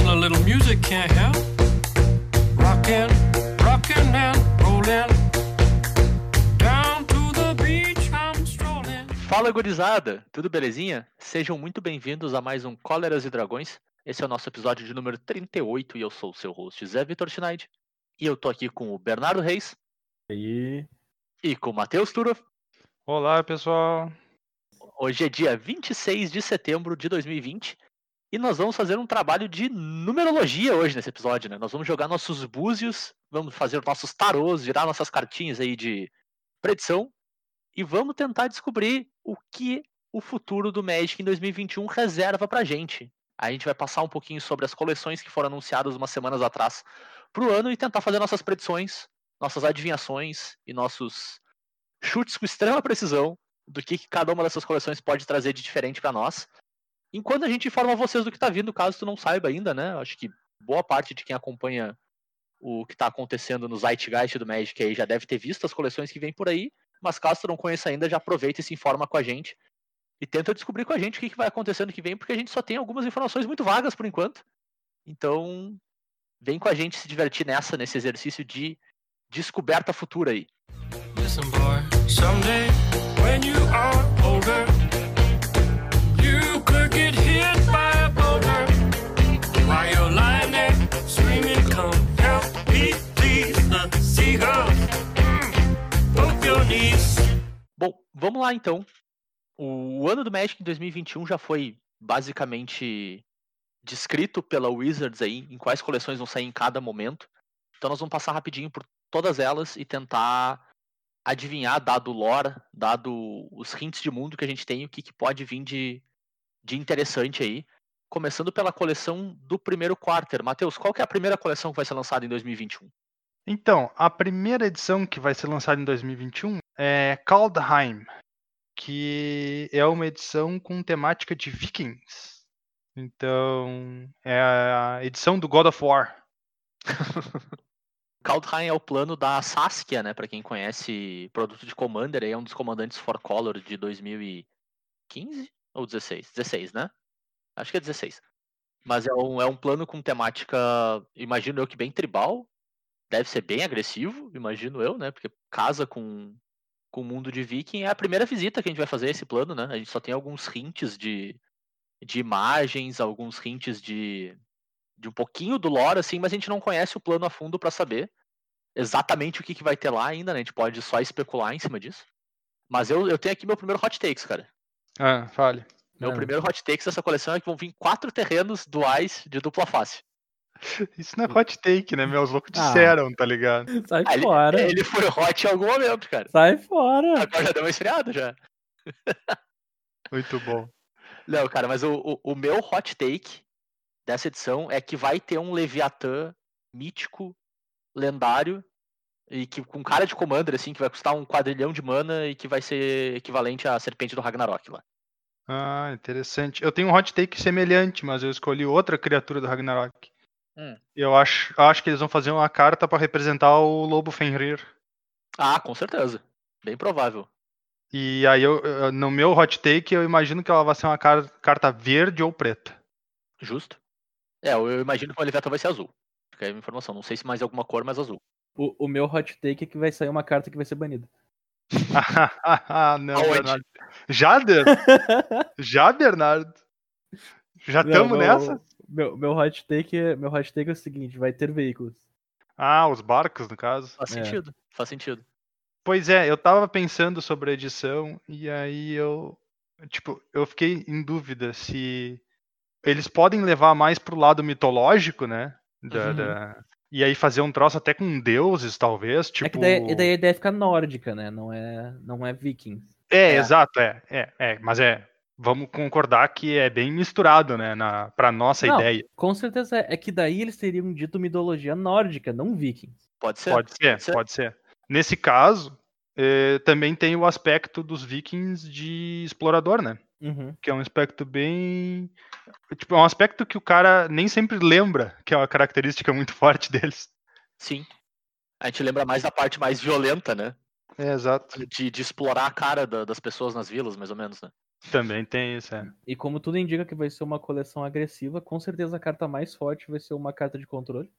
a little music can't help. Rockin', rockin' and rollin'. Down to the beach I'm strolling. Fala gurizada, tudo belezinha? Sejam muito bem-vindos a mais um Cóleras e Dragões. Esse é o nosso episódio de número 38 e eu sou o seu host, Zé Vitor Schneid. E eu tô aqui com o Bernardo Reis aí? e com o Matheus Turov. Olá, pessoal. Hoje é dia 26 de setembro de 2020 e nós vamos fazer um trabalho de numerologia hoje nesse episódio, né? Nós vamos jogar nossos búzios, vamos fazer nossos tarôs, virar nossas cartinhas aí de predição e vamos tentar descobrir o que o futuro do Magic em 2021 reserva pra gente. A gente vai passar um pouquinho sobre as coleções que foram anunciadas umas semanas atrás pro ano e tentar fazer nossas predições, nossas adivinhações e nossos chutes com extrema precisão do que, que cada uma dessas coleções pode trazer de diferente para nós. Enquanto a gente informa vocês do que está vindo, caso tu não saiba ainda, né? Acho que boa parte de quem acompanha o que está acontecendo no Zeitgeist do Magic aí já deve ter visto as coleções que vem por aí, mas caso tu não conheça ainda, já aproveita e se informa com a gente e tenta descobrir com a gente o que, que vai acontecer no que vem, porque a gente só tem algumas informações muito vagas por enquanto. Então, vem com a gente se divertir nessa, nesse exercício de descoberta futura aí. Listen, boy, someday when you are older, vamos lá então. O ano do Magic em 2021 já foi basicamente descrito pela Wizards aí, em quais coleções vão sair em cada momento. Então nós vamos passar rapidinho por todas elas e tentar adivinhar, dado o lore, dado os hints de mundo que a gente tem, o que, que pode vir de, de interessante aí. Começando pela coleção do primeiro quarter. Matheus, qual que é a primeira coleção que vai ser lançada em 2021? Então, a primeira edição que vai ser lançada em 2021 é Kaldheim, que é uma edição com temática de vikings. Então, é a edição do God of War. Kaldheim é o plano da Saskia, né? Pra quem conhece produto de Commander, é um dos comandantes For Color de 2015 ou 16? 16, né? Acho que é 16. Mas é um, é um plano com temática, imagino eu que bem tribal. Deve ser bem agressivo, imagino eu, né? Porque casa com, com o mundo de Viking. É a primeira visita que a gente vai fazer esse plano, né? A gente só tem alguns hints de, de imagens, alguns hints de, de um pouquinho do lore, assim, mas a gente não conhece o plano a fundo para saber exatamente o que, que vai ter lá ainda, né? A gente pode só especular em cima disso. Mas eu, eu tenho aqui meu primeiro hot takes, cara. Ah, fale. Meu Ah. primeiro hot takes dessa coleção é que vão vir quatro terrenos duais de dupla face. Isso não é hot take, né? Meus loucos Ah. disseram, tá ligado? Sai Ah, ele- fora. Ele foi hot em algum momento, cara. Sai fora. Agora já deu uma esfriada já. Muito bom. Não, cara, mas o, o, o meu hot take dessa edição é que vai ter um Leviatã mítico, lendário, e que com cara de commander, assim, que vai custar um quadrilhão de mana e que vai ser equivalente à serpente do Ragnarok lá. Ah, interessante. Eu tenho um hot take semelhante, mas eu escolhi outra criatura do Ragnarok. Hum. Eu acho, acho que eles vão fazer uma carta pra representar o Lobo Fenrir. Ah, com certeza. Bem provável. E aí, eu, no meu hot take, eu imagino que ela vai ser uma car- carta verde ou preta. Justo. É, eu imagino que o Leviatã vai ser azul. Fica aí a informação. Não sei se mais alguma cor, mas azul. O, o meu hot take é que vai sair uma carta que vai ser banida. ah, não, Aonde? Bernardo. Já, Já, Bernardo? Já estamos nessa? Meu, meu, hot take é, meu hot take é o seguinte: vai ter veículos. Ah, os barcos, no caso. Faz É. sentido. Faz sentido. Pois é, eu tava pensando sobre a edição e aí eu, tipo, eu fiquei em dúvida se eles podem levar mais pro lado mitológico, né? Da, Uhum. da- E aí fazer um troço até com deuses, talvez, tipo... É que daí, e daí a ideia fica nórdica, né? Não é, não é vikings. É, É. exato, é, é, é, mas é, vamos concordar que é bem misturado, né, na, pra nossa Não, ideia. Com certeza é. É que daí eles teriam dito mitologia nórdica, não vikings. Pode ser? Pode ser, ser. pode ser. Nesse caso, eh, também tem o aspecto dos vikings de explorador, né? Uhum. que é um aspecto bem. Tipo, é um aspecto que o cara nem sempre lembra, que é uma característica muito forte deles. Sim. A gente lembra mais da parte mais violenta, né? É, exato. De, de explorar a cara da- das pessoas nas vilas, mais ou menos, né? Também tem isso, é. E como tudo indica que vai ser uma coleção agressiva, com certeza a carta mais forte vai ser uma carta de controle.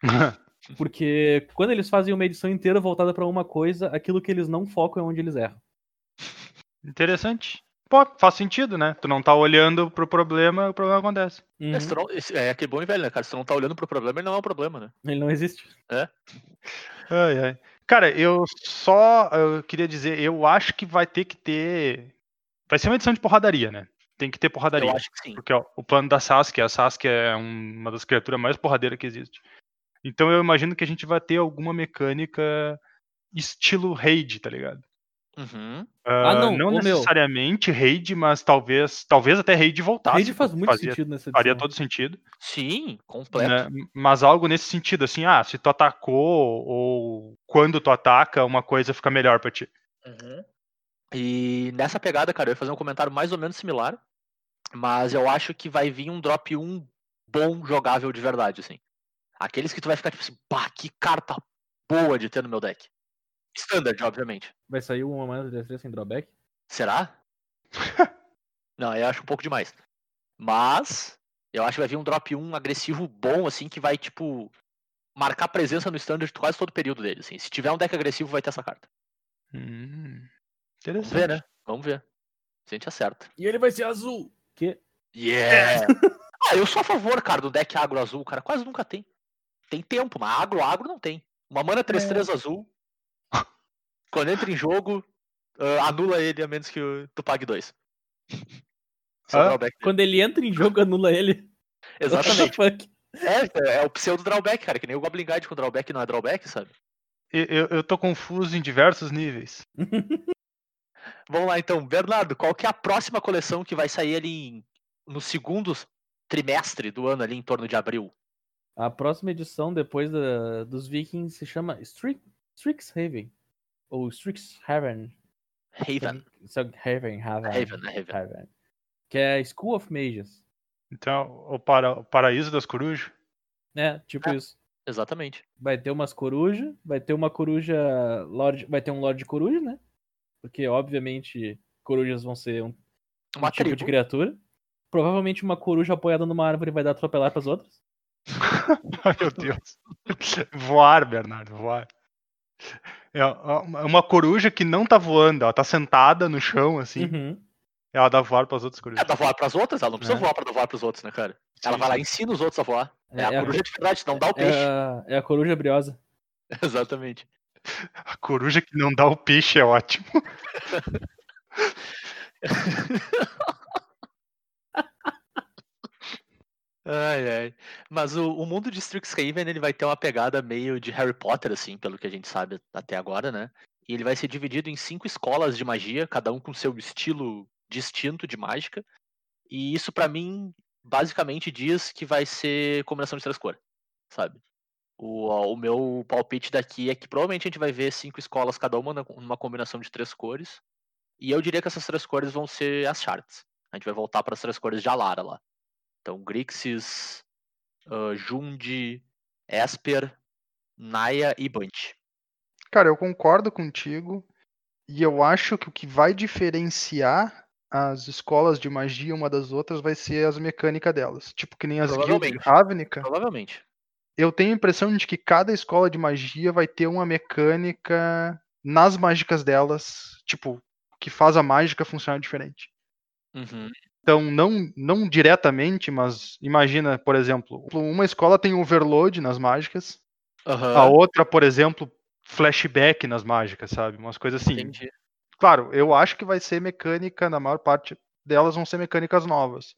Porque quando eles fazem uma edição inteira voltada pra uma coisa, aquilo que eles não focam é onde eles erram. Interessante. Pô, faz sentido, né? Tu não tá olhando pro problema, o problema acontece. Uhum. É, não- é aquele bom e velho, né, cara? Se tu não tá olhando pro problema, ele não é um problema, né? Ele não existe. Ai, ai. Cara, eu só eu queria dizer, eu acho que vai ter que ter. Vai ser uma edição de porradaria, né? Tem que ter porradaria. Eu acho que sim. Porque ó, o plano da Sasuke, a Sasuke é um- uma das criaturas mais porradeiras que existe. Então eu imagino que a gente vai ter alguma mecânica estilo raid, tá ligado? Uhum. Ah, não, não ô, meu. necessariamente raid, mas talvez, talvez até raid voltasse. Raid faz muito fazia, sentido nessa edição. Faria todo sentido. Sim, completo. né? Mas algo nesse sentido, assim, ah, se tu atacou ou quando tu ataca, uma coisa fica melhor pra ti. Uhum. E nessa pegada, cara, eu ia fazer um comentário mais ou menos similar, mas eu acho que vai vir um drop 1 bom jogável de verdade, assim. Aqueles que tu vai ficar tipo assim, pá, que carta boa de ter no meu deck. Standard, obviamente. Vai sair uma mana 3 sem drawback? Será? Não, eu acho um pouco demais. Mas eu acho que vai vir um drop 1 agressivo bom, assim, que vai, tipo, marcar presença no standard quase todo o período dele, assim. Se tiver um deck agressivo, vai ter essa carta. Hum, Vamos interessante. ver, né? Vamos ver. Se a gente acerta. E ele vai ser azul. Que? Yeah! ah, eu sou a favor, cara, do deck agro azul, cara. Quase nunca tem. Tem tempo, mas agro, agro não tem. Uma mana 3-3 azul. Quando entra em jogo, ah, anula ele a menos que tu pague dois. É drawback. Quando ele entra em jogo, anula ele. Exatamente. Fuck? É, é o pseudo drawback, cara, que nem o Goblin Guide com drawback não é drawback, sabe? Eu, eu, eu tô confuso em diversos níveis. Vamos lá então, Bernardo, qual que é a próxima coleção que vai sair ali em- no segundo trimestre do ano, ali em torno de abril? A próxima edição, depois da- dos Vikings, se chama Strix, Strixhaven. Ou Strixhaven. Haven. Haven, Haven. Haven, é Haven. Haven. Que é a School of Mages. Então, o, para, o paraíso das corujas. É, tipo É. isso. Exatamente. Vai ter umas corujas, vai ter uma coruja. Lorde, vai ter um Lorde Coruja, né? Porque, obviamente, corujas vão ser um, um tipo tribo. de criatura. Provavelmente uma coruja apoiada numa árvore vai dar atropelar pras outras. Ai, meu Deus. voar, Bernardo, voar. É uma coruja que não tá voando, ela tá sentada no chão, assim. Uhum. Ela dá voar pras outras É, corujas. dá voar pras outras? Ela não precisa É. voar pra dar voar pros outros, né, cara? Ela Sim, vai lá e ensina os outros a voar. É, É, a é a- coruja de verdade, não dá o É peixe. a, é a coruja briosa. Exatamente. A coruja que não dá o peixe é ótimo. Ai, ai. Mas o, o mundo de Strixhaven, ele vai ter uma pegada meio de Harry Potter, assim, pelo que a gente sabe até agora, né? E ele vai ser dividido em cinco escolas de magia, cada um com seu estilo distinto de mágica. E isso, pra mim, basicamente diz que vai ser combinação de três cores, sabe? O, o meu palpite daqui é que provavelmente a gente vai ver cinco escolas, cada uma numa combinação de três cores. E eu diria que essas três cores vão ser as charts. A gente vai voltar para as três cores de Alara lá. Então, Grixis, Jund, Esper, Naya e Bunch. Cara, eu concordo contigo. E eu acho que o que vai diferenciar as escolas de magia uma das outras vai ser as mecânicas delas. Tipo, que nem as guilds de. Ravnica. Provavelmente. Eu tenho a impressão de que cada escola de magia vai ter uma mecânica nas mágicas delas, tipo, que faz a mágica funcionar diferente. Uhum. Então, não, não diretamente, mas imagina, por exemplo, uma escola tem overload nas mágicas, a Aham, outra, por exemplo, flashback nas mágicas, sabe? Umas coisas assim. entendi. Claro, eu acho que vai ser mecânica, na maior parte delas vão ser mecânicas novas.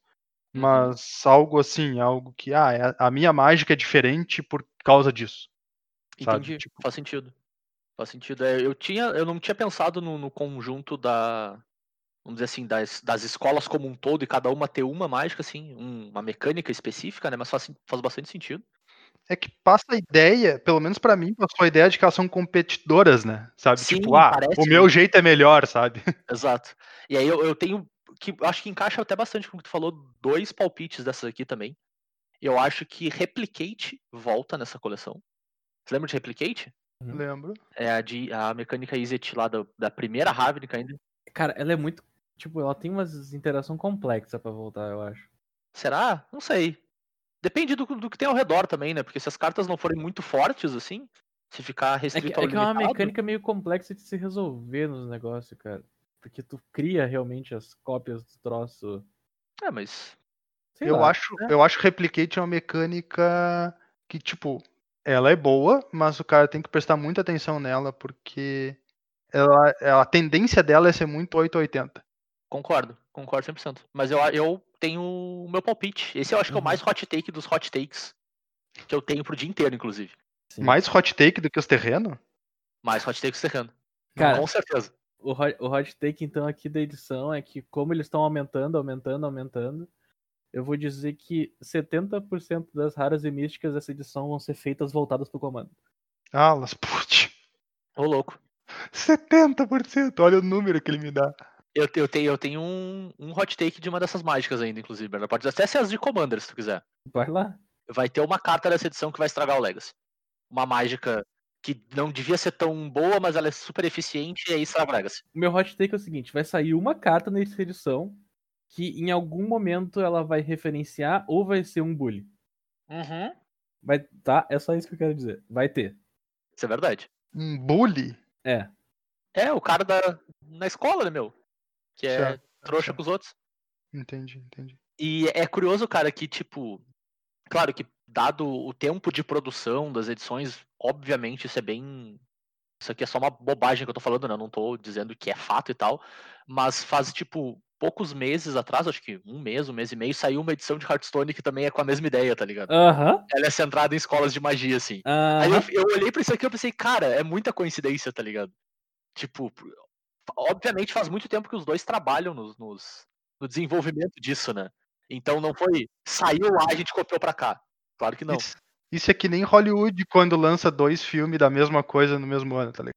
Uhum. Mas algo assim, algo que, ah, é- a minha mágica é diferente por causa disso. Entendi. tipo- Faz sentido. Faz sentido. É, eu, tinha, eu não tinha pensado no, no conjunto da. Vamos dizer assim, das, das escolas como um todo e cada uma ter uma mágica, assim, um- uma mecânica específica, né? Mas faz, faz bastante sentido. É que passa a ideia, pelo menos pra mim, passou a ideia de que elas são competidoras, né? Sabe? Sim, tipo, ah, parece o meu muito. jeito é melhor, sabe? Exato. E aí eu, eu tenho. Que eu Acho que encaixa até bastante com o que tu falou, dois palpites dessas aqui também. Eu acho que Replicate volta nessa coleção. Você lembra de Replicate? Uhum. Lembro. É a, de, a mecânica Izzet lá da, da primeira Ravnica ainda. Cara, ela é muito. Tipo, ela tem umas interação complexa pra voltar, eu acho. Será? Não sei. Depende do, do que tem ao redor também, né? Porque se as cartas não forem muito fortes, assim, se ficar É que, restrito ao é que é uma mecânica meio complexa de se resolver nos negócios, cara. Porque tu cria realmente as cópias do troço. É, mas. sei eu lá. acho, né? eu acho que Replicate é uma mecânica que, tipo, ela é boa, mas o cara tem que prestar muita atenção nela, porque ela, a tendência dela é ser muito 880. Concordo, concordo 100%. Mas eu, eu tenho o meu palpite. Esse eu acho que é o Uhum. mais hot take dos hot takes que eu tenho pro dia inteiro, inclusive. Sim. Mais hot take do que os terrenos? Mais hot takes serrano. Cara, Com certeza. O hot, o hot take, então, aqui da edição é que, como eles estão aumentando, aumentando, aumentando, eu vou dizer que 70% das raras e místicas dessa edição vão ser feitas voltadas pro comando. Alas, putz. Ô, louco. 70%, olha o número que ele me dá. Eu, eu tenho, eu tenho um, um hot take de uma dessas mágicas ainda, inclusive, Bernardo. Pode até ser as de Commander, se tu quiser. Vai lá. Vai ter uma carta dessa edição que vai estragar o Legacy. Uma mágica que não devia ser tão boa, mas ela é super eficiente e aí estraga o meu hot take é o seguinte: vai sair uma carta nessa edição que em algum momento ela vai referenciar ou vai ser um bully. Uhum. Vai, tá? É só isso que eu quero dizer. Vai ter. Isso é verdade. Um bully? É. É, o cara da, na escola, né, meu? Que é Certo, trouxa certo. com os outros. Entendi, entendi. E é curioso, cara, que, tipo, claro que dado o tempo de produção das edições, obviamente isso é bem. Isso aqui é só uma bobagem que eu tô falando, né? Eu não tô dizendo que é fato e tal. Mas faz, tipo, poucos meses atrás, acho que um mês, um mês e meio, saiu uma edição de Hearthstone que também é com a mesma ideia, tá ligado? Aham. Ela é centrada em escolas de magia, assim. Aí Aham. eu, eu olhei pra isso aqui e pensei, cara, é muita coincidência, tá ligado? Tipo, obviamente faz muito tempo que os dois trabalham nos, nos- no desenvolvimento disso, né? Então não foi, saiu lá e a gente copiou pra cá. Claro que não. Isso, isso é que nem Hollywood quando lança dois filmes da mesma coisa no mesmo ano, tá ligado?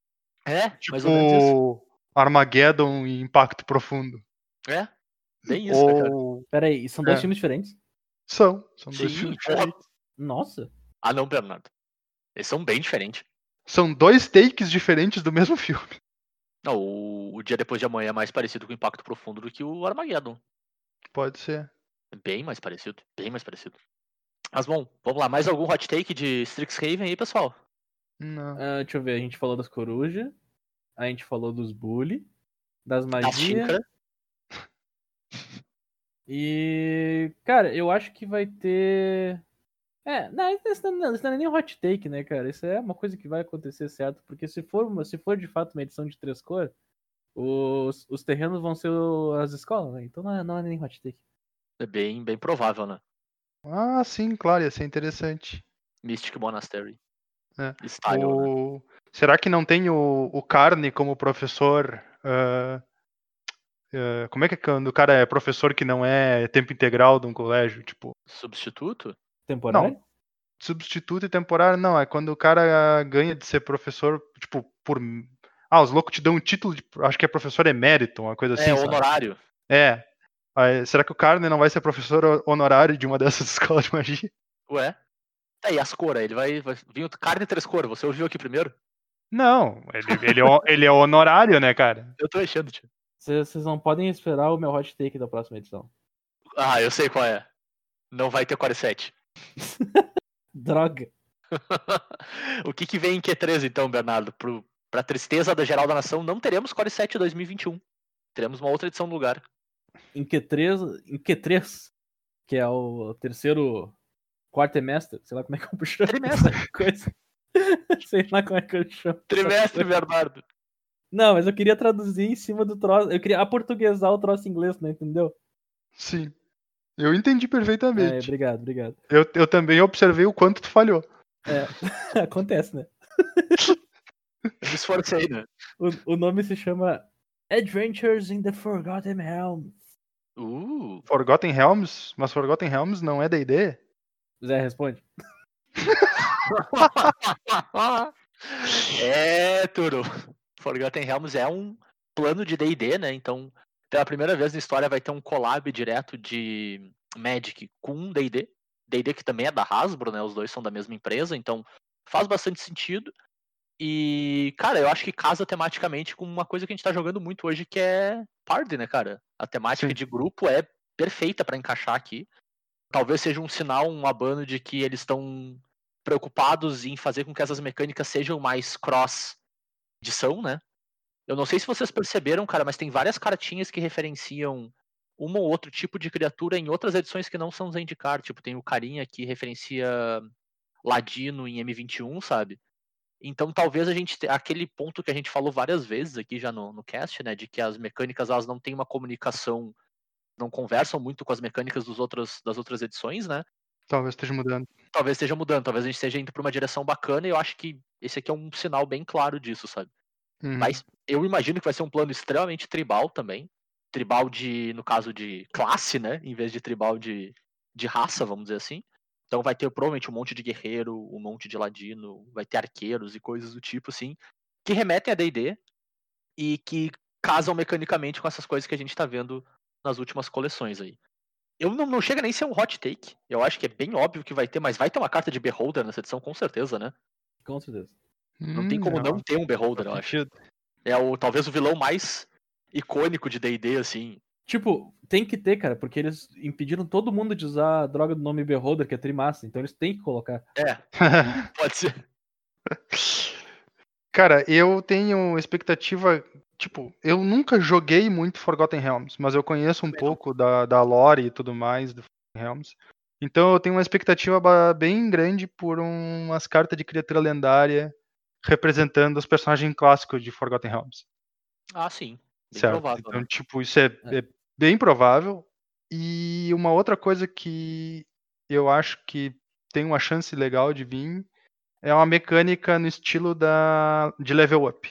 É, mais ou menos isso. Tipo Armageddon e Impacto Profundo. É, bem isso, né, cara? Ou Pera aí, são dois É. filmes diferentes? são, são dois Sim, filmes porra. diferentes. Nossa. Ah não, Bernardo. Eles são bem diferentes. São dois takes diferentes do mesmo filme. Não, o, o Dia Depois de Amanhã é mais parecido com o Impacto Profundo do que o Armageddon. Pode ser. Bem mais parecido, bem mais parecido. Mas bom, vamos lá. Mais algum hot take de Strixhaven aí, pessoal? Não. Ah, deixa eu ver, a gente falou das corujas, a gente falou dos bully, das Da magias. xícara. E, cara, eu acho que vai ter. É, não, isso não, não- isso não é nem hot take, né, cara? Isso é uma coisa que vai acontecer certo, porque se for, uma- se for de fato uma edição de três cores, os, os terrenos vão ser as escolas, né? Então não é, não é nem hot take. É bem, bem provável, né? Ah, sim, claro, ia ser interessante. Mystic Monastery. É. Style, né? O- Será que não tem o, o Carne como professor? ah, ah, como é que é quando o cara é professor que não é tempo integral de um colégio? Tipo, Substituto? Temporário? substituto e temporário? Não, é quando o cara ganha de ser professor, tipo, por. Ah, os loucos te dão um título de. Acho que é professor emérito, uma coisa assim. é, sabe? honorário. É. Aí, será que o Carne não vai ser professor ho- honorário de uma dessas escolas de magia? Ué? Tá aí as cores, ele vai, vai vir o carne três cores. Você ouviu aqui primeiro? Não, ele, ele, é, ele é honorário, né, cara? Eu tô achando, tio. Vocês vocês não podem esperar o meu hot take da próxima edição. Ah, eu sei qual é. Não vai ter Core 7. Droga. o que, que vem em Q3 então, Bernardo? Pro, pra tristeza da geral da nação, não teremos Core 7 2021. Teremos uma outra edição no lugar. Em Q3, em Q3, que é o terceiro quartemestre, sei lá como é que eu puxo Trimestre. coisa. sei lá como é que eu chamo. Trimestre. Bernardo. Não, mas eu queria traduzir em cima do troço. Eu queria aportuguesar o troço em inglês, não entendeu? Sim. Eu entendi É, perfeitamente. obrigado, obrigado. Eu, eu também observei o quanto tu falhou. É, acontece, né? Me esforcei, né? O, o nome se chama Adventures in the Forgotten Realms. Uh, Forgotten Realms? Mas Forgotten Realms não é D&D? Zé, responde. é, Turo. Forgotten Realms é um plano de D&D, né? Então, pela primeira vez na história vai ter um collab direto de Magic com D&D. D&D que também é da Hasbro, né? Os dois são da mesma empresa, então faz bastante sentido. E, cara, eu acho que casa tematicamente com uma coisa que a gente tá jogando muito hoje, que é Party, né, cara? A temática Sim. de grupo é perfeita pra encaixar aqui. Talvez seja um sinal, um abano de que eles estão preocupados em fazer com que essas mecânicas sejam mais cross-edição, né? Eu não sei se vocês perceberam, cara, mas tem várias cartinhas que referenciam um ou outro tipo de criatura em outras edições que não são Zendikar. Tipo, tem o carinha que referencia Ladino em M21, sabe? Então talvez a gente te- aquele ponto que a gente falou várias vezes aqui já no, no cast, né, de que as mecânicas elas não têm uma comunicação, não conversam muito com as mecânicas dos outros, das outras edições, né? Talvez esteja mudando. Talvez esteja mudando, talvez a gente esteja indo para uma direção bacana e eu acho que esse aqui é um sinal bem claro disso, sabe? Uhum. Mas eu imagino que vai ser um plano extremamente tribal também. Tribal de, no caso de classe, né? Em vez de tribal de, de raça, vamos dizer assim. Então vai ter provavelmente um monte de guerreiro, um monte de ladino, vai ter arqueiros e coisas do tipo, assim, que remetem a DD e que casam mecanicamente com essas coisas que a gente tá vendo nas últimas coleções aí. Eu não, não chega nem a ser um hot take. Eu acho que é bem óbvio que vai ter, mas vai ter uma carta de Beholder nessa edição, com certeza, né? Com certeza. Não tem Hum, como não, ter um Beholder, eu acho. É o talvez o vilão mais icônico de D&D, assim. Tipo, tem que ter, cara, porque eles impediram todo mundo de usar a droga do nome Beholder, que é trimassa, então eles têm que colocar. É, pode ser. Cara, eu tenho expectativa. Tipo, eu nunca joguei muito Forgotten Realms, mas eu conheço um pouco da, da lore e tudo mais do Forgotten Realms. Então eu tenho uma expectativa bem grande por umas cartas de criatura lendária representando os personagens clássicos de Forgotten Realms. Ah, sim. Bem certo? provável. então, né? tipo, isso é, É. é bem provável. E uma outra coisa que eu acho que tem uma chance legal de vir é uma mecânica no estilo da de level up.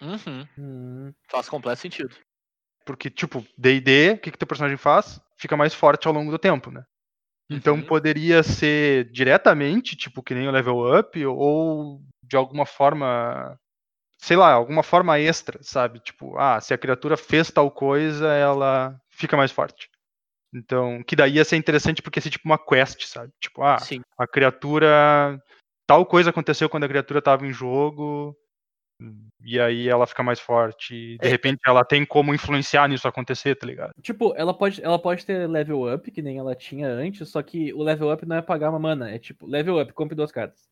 Uhum, Hum, faz completo sentido. Porque, tipo, D&D, o que que teu personagem faz? Fica mais forte ao longo do tempo, né? Então Uhum. poderia ser diretamente, tipo, que nem o level up, ou de alguma forma, sei lá, alguma forma extra, sabe? Tipo, ah, se a criatura fez tal coisa, ela fica mais forte. Então, que daí ia ser interessante porque ia ser tipo uma quest, sabe? Tipo, ah, Sim. a criatura. Tal coisa aconteceu quando a criatura tava em jogo. E aí ela fica mais forte. E de É. repente ela tem como influenciar nisso acontecer, tá ligado? Tipo, ela pode, ela pode ter level up, que nem ela tinha antes, só que o level up não é pagar uma mana, é tipo, level up, compre duas cartas.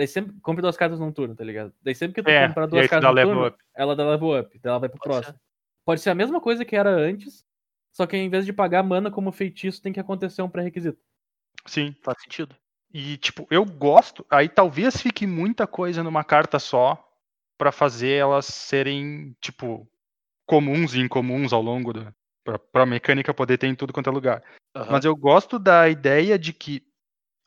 Daí sempre, compre duas cartas num turno, tá ligado? Daí sempre que tu É, comprar duas cartas dá num level turno, up. ela dá level up, daí ela vai pro Pode próximo. Pode ser a mesma coisa que era antes, só que em vez de pagar mana como feitiço, tem que acontecer um pré-requisito. Sim. Faz sentido. E, tipo, eu gosto. Aí talvez fique muita coisa numa carta só pra fazer elas serem, tipo, comuns e incomuns ao longo da. Pra, pra mecânica poder ter em tudo quanto é lugar. Aham. Mas eu gosto da ideia de que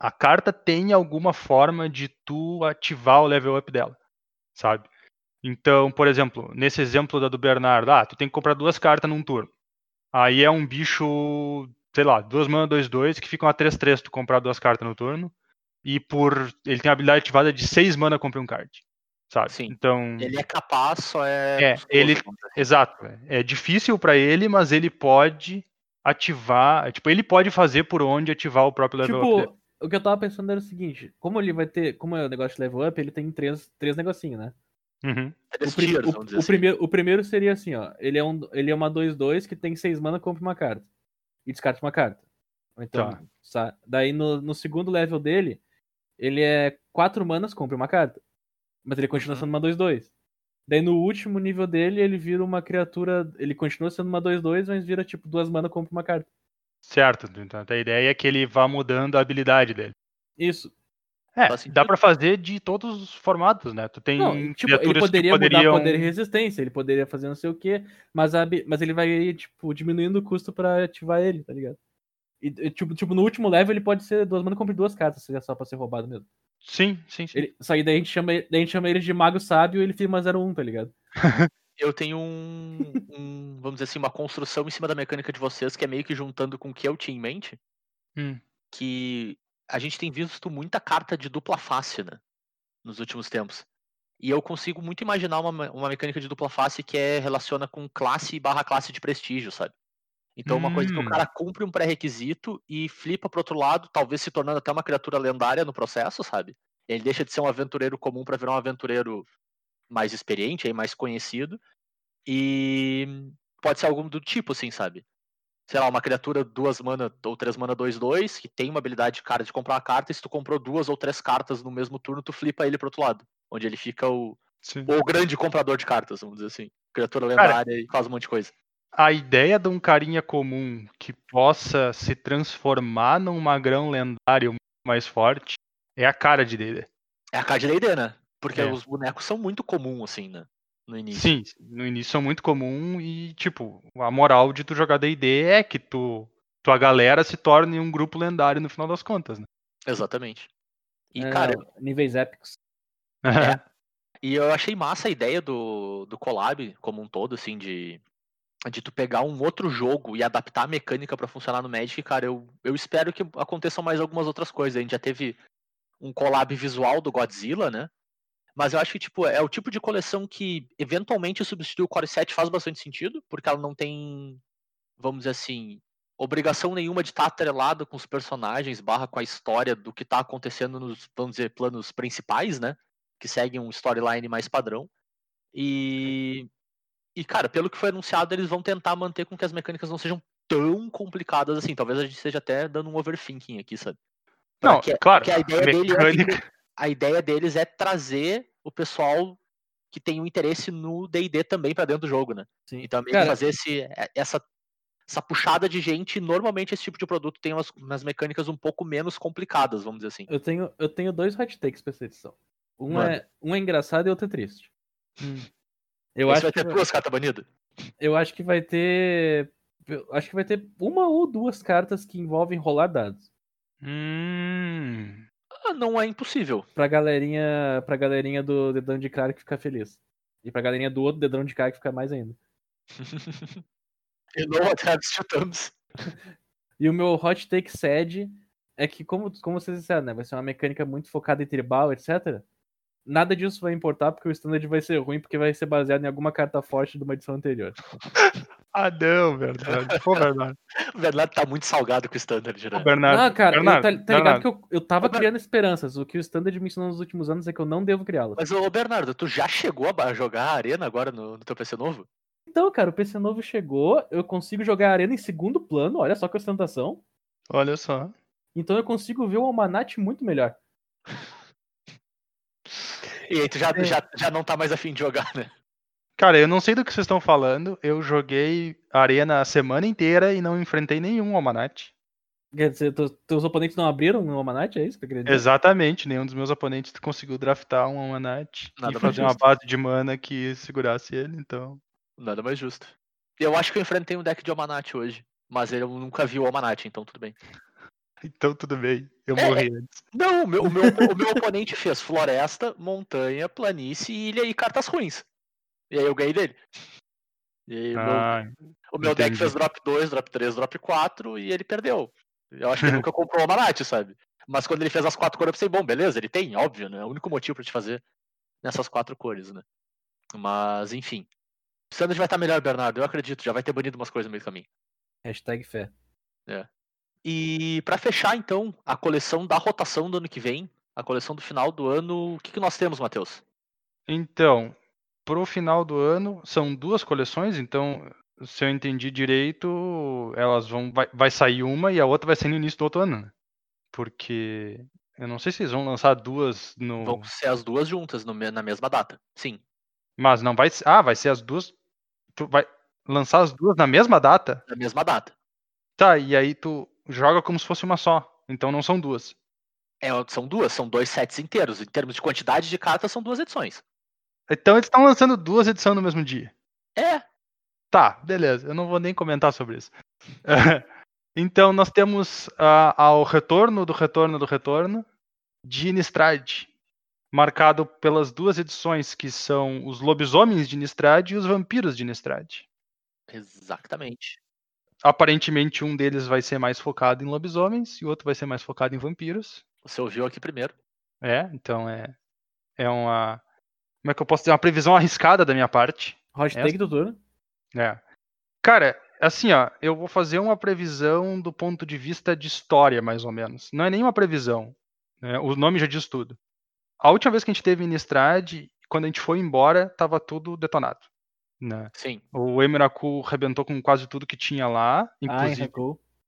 a carta tem alguma forma de tu ativar o level up dela, sabe? Então, por exemplo, nesse exemplo da do Bernardo, ah, tu tem que comprar duas cartas num turno. Aí é um bicho, sei lá, duas mana, dois, dois, que ficam a 3-3 tu comprar duas cartas no turno. E por. Ele tem a habilidade ativada de seis mana compra um card. Sabe? Sim. Então. Ele é capaz, só é. É, ele- assim. Exato. é- É difícil pra ele, mas ele pode ativar. Tipo, ele pode fazer por onde ativar o próprio level up. O que eu tava pensando era o seguinte, como ele vai ter, como é o negócio de level up, ele tem três, três negocinhos, né? Uhum. Três O, prim- tiers, o- vamos dizer o assim. primeiro, o primeiro seria assim, ó. Ele é, um, ele é uma 2-2 que tem 6 mana, compra uma carta. E descarta uma carta. Então, Tá. sa- daí no, no segundo level dele, ele é 4 manas, compra uma carta. Mas ele continua Uhum. sendo uma 2-2. Daí no último nível dele, ele vira uma criatura. Ele continua sendo uma 2-2, mas vira tipo duas mana, compra uma carta. Certo. Então a ideia é que ele vá mudando a habilidade dele. Isso. É, dá pra fazer de todos os formatos, né? Tu tem Não, tipo, ele poderia que mudar poderiam... poder e resistência, ele poderia fazer não sei o que, mas, a mas ele vai, tipo, diminuindo o custo pra ativar ele, tá ligado? E, e, tipo, tipo, no último level ele pode ser duas mana, compre duas cartas, seria só pra ser roubado mesmo. Sim, sim, sim. Ele, só que daí a gente chama, ele- daí a gente chama ele de Mago Sábio e ele fica uma 01, tá ligado? Eu tenho um, um, vamos dizer assim, uma construção em cima da mecânica de vocês que é meio que juntando com o que eu tinha em mente. Hum. Que a gente tem visto muita carta de dupla face, né? Nos últimos tempos. E eu consigo muito imaginar uma, uma mecânica de dupla face que é relaciona com classe barra classe de prestígio, sabe? Então uma coisa que Hum. o cara cumpre um pré-requisito e flipa pro outro lado, talvez se tornando até uma criatura lendária no processo, sabe? Ele deixa de ser um aventureiro comum pra virar um aventureiro mais experiente, aí mais conhecido. E pode ser algum do tipo, assim, sabe? Sei lá, uma criatura duas mana ou três mana 2-2, que tem uma habilidade de cara de comprar uma carta, e se tu comprou duas ou três cartas no mesmo turno, tu flipa ele pro outro lado. Onde ele fica o, Sim. o grande comprador de cartas, vamos dizer assim. Criatura Cara, lendária e faz um monte de coisa. A ideia de um carinha comum que possa se transformar num magrão lendário mais forte é a cara de D&D. É a card D&D, né? Porque É. os bonecos são muito comuns, assim, né? No início. Sim, no início são muito comum e, tipo, a moral de tu jogar D&D é que tu, tua galera se torne um grupo lendário no final das contas, né? Exatamente. E, É, cara, níveis épicos. É. E eu achei massa a ideia do, do collab como um todo, assim, de, de tu pegar um outro jogo e adaptar a mecânica pra funcionar no Magic, cara, eu, eu espero que aconteçam mais algumas outras coisas. A gente já teve um collab visual do Godzilla, né? Mas eu acho que, tipo, é o tipo de coleção que eventualmente substituir o Core 7 faz bastante sentido, porque ela não tem, vamos dizer assim, obrigação nenhuma de estar atrelada com os personagens, barra com a história do que tá acontecendo nos, vamos dizer, planos principais, né? Que seguem um storyline mais padrão. E. E, cara, pelo que foi anunciado, eles vão tentar manter com que as mecânicas não sejam tão complicadas assim. Talvez a gente esteja até dando um overthinking aqui, sabe? Não, Porque- claro, porque a ideia dele é mecânica... a ideia deles é trazer o pessoal que tem um interesse no D&D também pra dentro do jogo, né? Sim. Então Cara, fazer esse, é- essa, essa puxada de gente, normalmente esse tipo de produto tem umas, umas mecânicas um pouco menos complicadas, vamos dizer assim. eu tenho, eu tenho dois hot takes pra essa edição. Um é, um é engraçado e outro é triste. Hum. Eu Esse acho, vai que ter vai, duas cartas banidas? eu acho que vai ter. eu acho que vai ter uma ou duas cartas que envolvem rolar dados. Hum... Ah, não é impossível. Pra galerinha, pra galerinha do dedão de cara que fica feliz. E pra galerinha do outro dedão de cara que fica mais ainda. E não até chutamos. E o meu hot take sad é que, como, como vocês disseram, né? Vai ser uma mecânica muito focada em tribal, etc. Nada disso vai importar porque o standard vai ser ruim, porque vai ser baseado em alguma carta forte de uma edição anterior. Ah, não, Bernardo. Pô, Bernardo. O Bernardo tá muito salgado com o standard, né? Bernardo. Não, cara, eu- Bernardo, tá, tá ligado Bernardo. que eu, eu tava Ô, criando esperanças. O que o standard me ensinou nos últimos anos é que eu não devo criá-las. Mas, ô Bernardo, tu já chegou a jogar a arena agora no, no teu PC novo? Então, cara, o PC novo chegou, eu consigo jogar a arena em segundo plano, olha só que ostentação. Olha só. Então eu consigo ver o Almanat muito melhor. E aí tu já, É. já, já não tá mais afim de jogar, né? Cara, eu não sei do que vocês estão falando. Eu joguei Arena a semana inteira e não enfrentei nenhum Almanat. Quer dizer, teus, teus oponentes não abriram no Almanat, é isso que eu queria dizer? Exatamente, nenhum dos meus oponentes conseguiu draftar um Almanat Nada e mais fazer uma justo. base de mana que segurasse ele, então. Nada mais justo. Eu acho que eu enfrentei um deck de Almanat hoje. Mas eu nunca vi o Almanat, então tudo bem. Então tudo bem, eu É, morri antes. Não, o meu, o meu, o meu oponente fez floresta, montanha, planície, ilha e cartas ruins. E aí eu ganhei dele. E aí o meu, Ah, o meu deck fez drop 2, drop 3, drop 4 e ele perdeu. Eu acho que ele nunca comprou o Almanat, sabe? Mas quando ele fez as quatro cores, eu pensei, bom, beleza, ele tem, óbvio, né? É o único motivo pra te fazer nessas quatro cores, né? Mas, enfim. O Standard vai estar melhor, Bernardo, eu acredito. Já vai ter banido umas coisas no meio do caminho. Hashtag fé. E pra fechar, então, a coleção da rotação do ano que vem, a coleção do final do ano, o que, que nós temos, Matheus? Então, pro final do ano, são duas coleções, então, se eu entendi direito, elas vão. Vai, vai sair uma e a outra vai sair no início do outro ano. né? Porque. Eu não sei se eles vão lançar duas no. Vão ser as duas juntas no na mesma data. Sim. Mas não vai ser. Ah, vai ser as duas. Tu vai lançar as duas na mesma data? Na mesma data. Tá, e aí tu joga como se fosse uma só. Então não são duas. É, são duas, são dois sets inteiros. Em termos de quantidade de cartas, são duas edições. Então eles estão lançando duas edições no mesmo dia. É, Tá, beleza. Eu não vou nem comentar sobre isso. então nós temos ah, ao retorno do retorno do retorno de Innistrad, marcado pelas duas edições que são os lobisomens de Innistrad e os vampiros de Innistrad. exatamente. Aparentemente um deles vai ser mais focado em lobisomens e o outro vai ser mais focado em vampiros. Você ouviu aqui primeiro. É, então é é uma como é que eu posso dizer uma previsão arriscada da minha parte. Hot take do turno. É. Cara, assim, ó, eu vou fazer uma previsão do ponto de vista de história, mais ou menos. Não é nenhuma previsão. né, O nome já diz tudo. A última vez que a gente teve Innistrad, quando a gente foi embora, tava tudo detonado. Né? Sim. O Emiraku arrebentou com quase tudo que tinha lá, inclusive.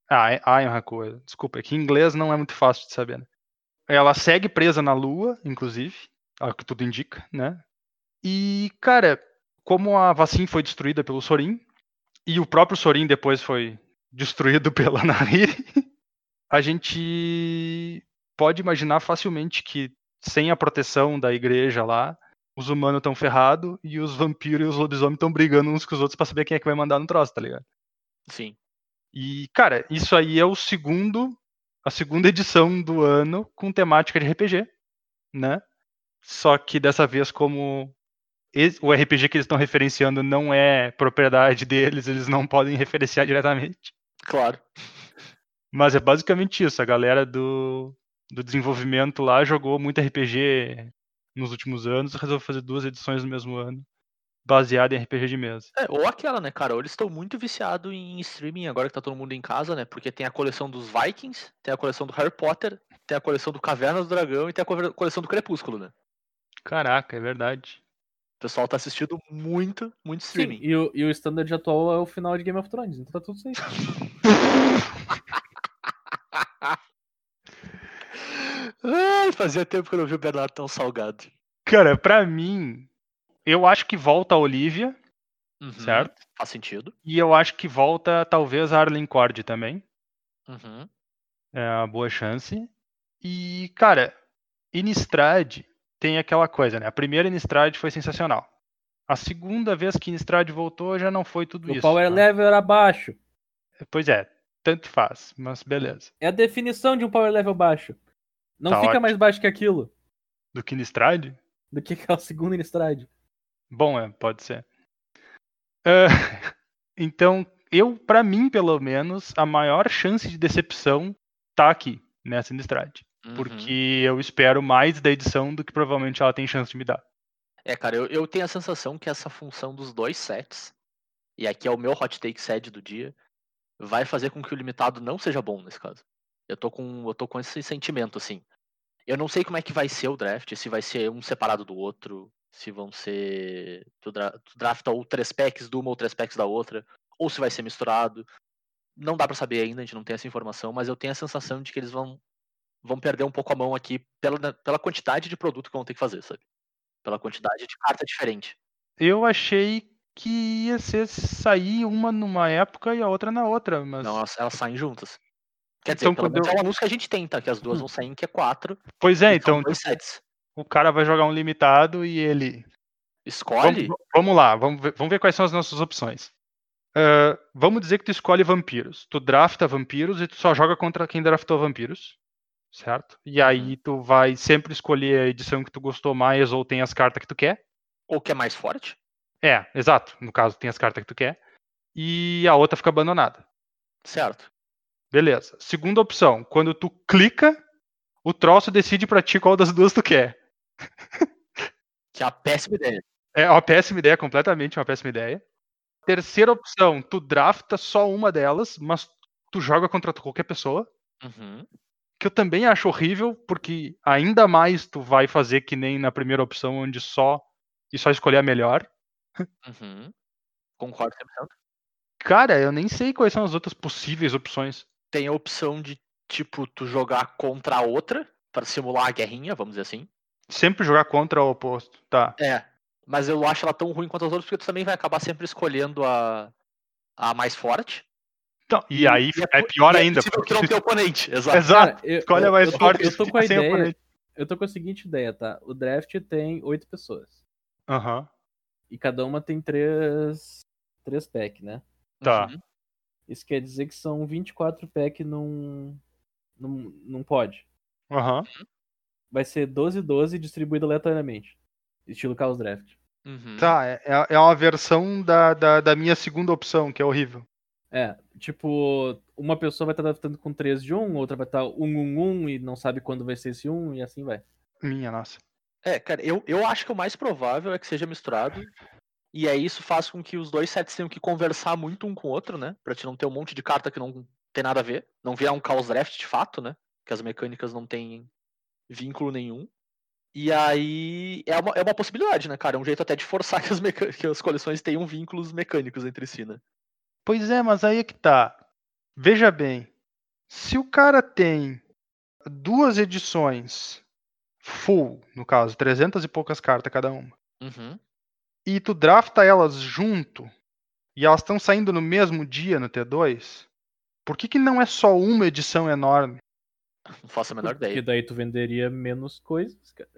Ah, é- ah, Emiraku, desculpa, é que em inglês não é muito fácil de saber. Né? Ela segue presa na Lua, inclusive, é o que tudo indica, né? E, cara, como a vacina foi destruída pelo Sorin, e o próprio Sorin depois foi destruído pela Nahiri, a gente pode imaginar facilmente que sem a proteção da igreja lá, os humanos estão ferrados e os vampiros e os lobisomens estão brigando uns com os outros pra saber quem é que vai mandar no troço, tá ligado? Sim. E, cara, isso aí é o segundo, a segunda edição do ano com temática de RPG, né? Só que dessa vez, como o RPG que eles estão referenciando não é propriedade deles, eles não podem referenciar diretamente. Claro. Mas é basicamente isso. A galera do, do desenvolvimento lá jogou muito RPG nos últimos anos e resolveu fazer duas edições no mesmo ano, baseado em RPG de mesa. É, ou aquela, né, cara? Eles estão muito viciados em streaming agora que tá todo mundo em casa, né? Porque tem a coleção dos Vikings, tem a coleção do Harry Potter, tem a coleção do Caverna do Dragão e tem a cole- coleção do Crepúsculo, né? Caraca, é verdade. O pessoal tá assistindo muito, muito Sim, streaming. e o, e o standard atual é o final de Game of Thrones, então tá tudo certo. Ai, fazia tempo que eu não vi o Bernardo tão salgado. Cara, pra mim, eu acho que volta a Olivia, Uhum, certo? Faz sentido. E eu acho que volta talvez a Arlen Cord também. Uhum. É uma boa chance. E, cara, Innistrad tem aquela coisa, né? A primeira Innistrad foi sensacional. A segunda vez que Innistrad voltou já não foi tudo O isso. power né? level era baixo. Pois é, tanto faz, mas beleza. É a definição de um power level baixo. Não Tá fica ótimo. mais baixo que aquilo. Do que Innistrad? Do que aquela segunda Innistrad. Bom, é, pode ser. Ah, então, eu, pra mim, pelo menos, a maior chance de decepção tá aqui, nessa Innistrad. Uhum. Porque eu espero mais da edição do que provavelmente ela tem chance de me dar. É, cara, eu, eu tenho a sensação que essa função dos dois sets, e aqui é o meu hot take set do dia, vai fazer com que o limitado não seja bom nesse caso. Eu tô com, eu tô com esse sentimento, assim. Eu não sei como é que vai ser o draft, se vai ser um separado do outro, se vão ser. Tu, dra tu drafta ou três packs de uma ou três packs da outra, ou se vai ser misturado. Não dá pra saber ainda, a gente não tem essa informação, mas eu tenho a sensação de que eles vão, vão perder um pouco a mão aqui pela, pela quantidade de produto que vão ter que fazer, sabe? Pela quantidade de carta diferente. Eu achei que ia ser sair uma numa época e a outra na outra, mas. Não, elas, elas saem juntas. Quer dizer, Então, pelo menos eu- é o anúncio que a gente tem, tá? Que as duas vão sair em Q4. Pois é, e são então sets. o cara vai jogar um limitado e ele. Escolhe. Vamos, vamos lá, vamos ver, vamos ver quais são as nossas opções. Ah, vamos dizer que tu escolhe vampiros. Tu drafta vampiros e tu só joga contra quem draftou vampiros. Certo? E aí tu vai sempre escolher a edição que tu gostou mais ou tem as cartas que tu quer. Ou que é mais forte. É, exato. No caso, tem as cartas que tu quer. E a outra fica abandonada. Certo. Beleza. Segunda opção, quando tu clica, o troço decide pra ti qual das duas tu quer. Que é a péssima ideia. É uma péssima ideia, completamente uma péssima ideia. Terceira opção, tu drafta só uma delas, mas tu joga contra qualquer pessoa. Uhum. Que eu também acho horrível, porque ainda mais tu vai fazer que nem na primeira opção, onde só e só escolher a melhor. Uhum. Concordo 100%. Cara, eu nem sei quais são as outras possíveis opções. Tem a opção de, tipo, tu jogar contra a outra, pra simular a guerrinha, vamos dizer assim. Sempre jogar contra o oposto. Tá. É. Mas eu acho ela tão ruim quanto as outras, porque tu também vai acabar sempre escolhendo a, a mais forte. Então, e aí e é po- pior e é ainda. possível que não porque- tem oponente. Exato. Exato. Cara, eu, Escolhe a eu- mais eu tô- forte. Eu tô com a ideia. oponente. Eu tô com a seguinte ideia, tá? O draft tem oito pessoas. Aham. E cada uma tem três. Três packs, né? Tá. Uhum. Isso quer dizer que são 24 packs num. num, num pod. Aham. Vai ser 12 12 distribuído aleatoriamente. Estilo Chaos Draft. Uhum. Tá, é, é- é uma versão da, da, da minha segunda opção, que é horrível. É, tipo, uma pessoa vai estar draftando com 3 de um, outra vai estar 1 1 1 e não sabe quando vai ser esse 1 e assim vai. Minha nossa. É, cara, eu, eu acho que o mais provável é que seja misturado. E aí isso faz com que os dois sets tenham que conversar muito um com o outro, né? Pra te não ter um monte de carta que não tem nada a ver. Não virar um Chaos Draft de fato, né? Que as mecânicas não têm vínculo nenhum. E aí é uma, é uma possibilidade, né, cara? É um jeito até de forçar que as, que as coleções tenham vínculos mecânicos entre si, né? Pois é, mas aí é que tá. Veja bem, se o cara tem duas edições full, no caso, 300 e poucas cartas cada uma, Uhum. E tu drafta elas junto, e elas estão saindo no mesmo dia no T2, por que, que não é só uma edição enorme? Não faço a menor Porque ideia. daí tu venderia menos coisas, cara.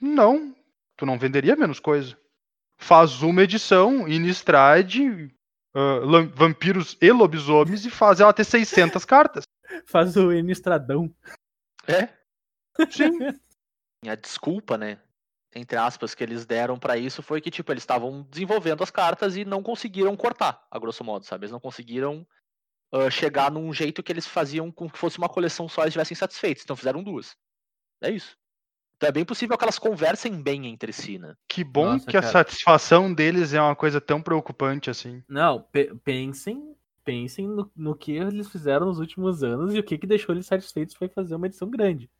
Não, tu não venderia menos coisa. Faz uma edição, Innistrad, ah, lam- vampiros e lobisomens, e faz ela ter 600 cartas. Faz o Enistradão. É? Sim. A desculpa, né? Entre aspas, que eles deram pra isso foi que, tipo, eles estavam desenvolvendo as cartas e não conseguiram cortar, a grosso modo, sabe? Eles não conseguiram ah, chegar num jeito que eles faziam com que fosse uma coleção só e estivessem satisfeitos. Então fizeram duas. É isso. Então é bem possível que elas conversem bem entre si, né? Que bom Nossa, que a cara. satisfação deles é uma coisa tão preocupante assim. Não, pe- pensem, pensem no, no que eles fizeram nos últimos anos e o que, que deixou eles satisfeitos foi fazer uma edição grande.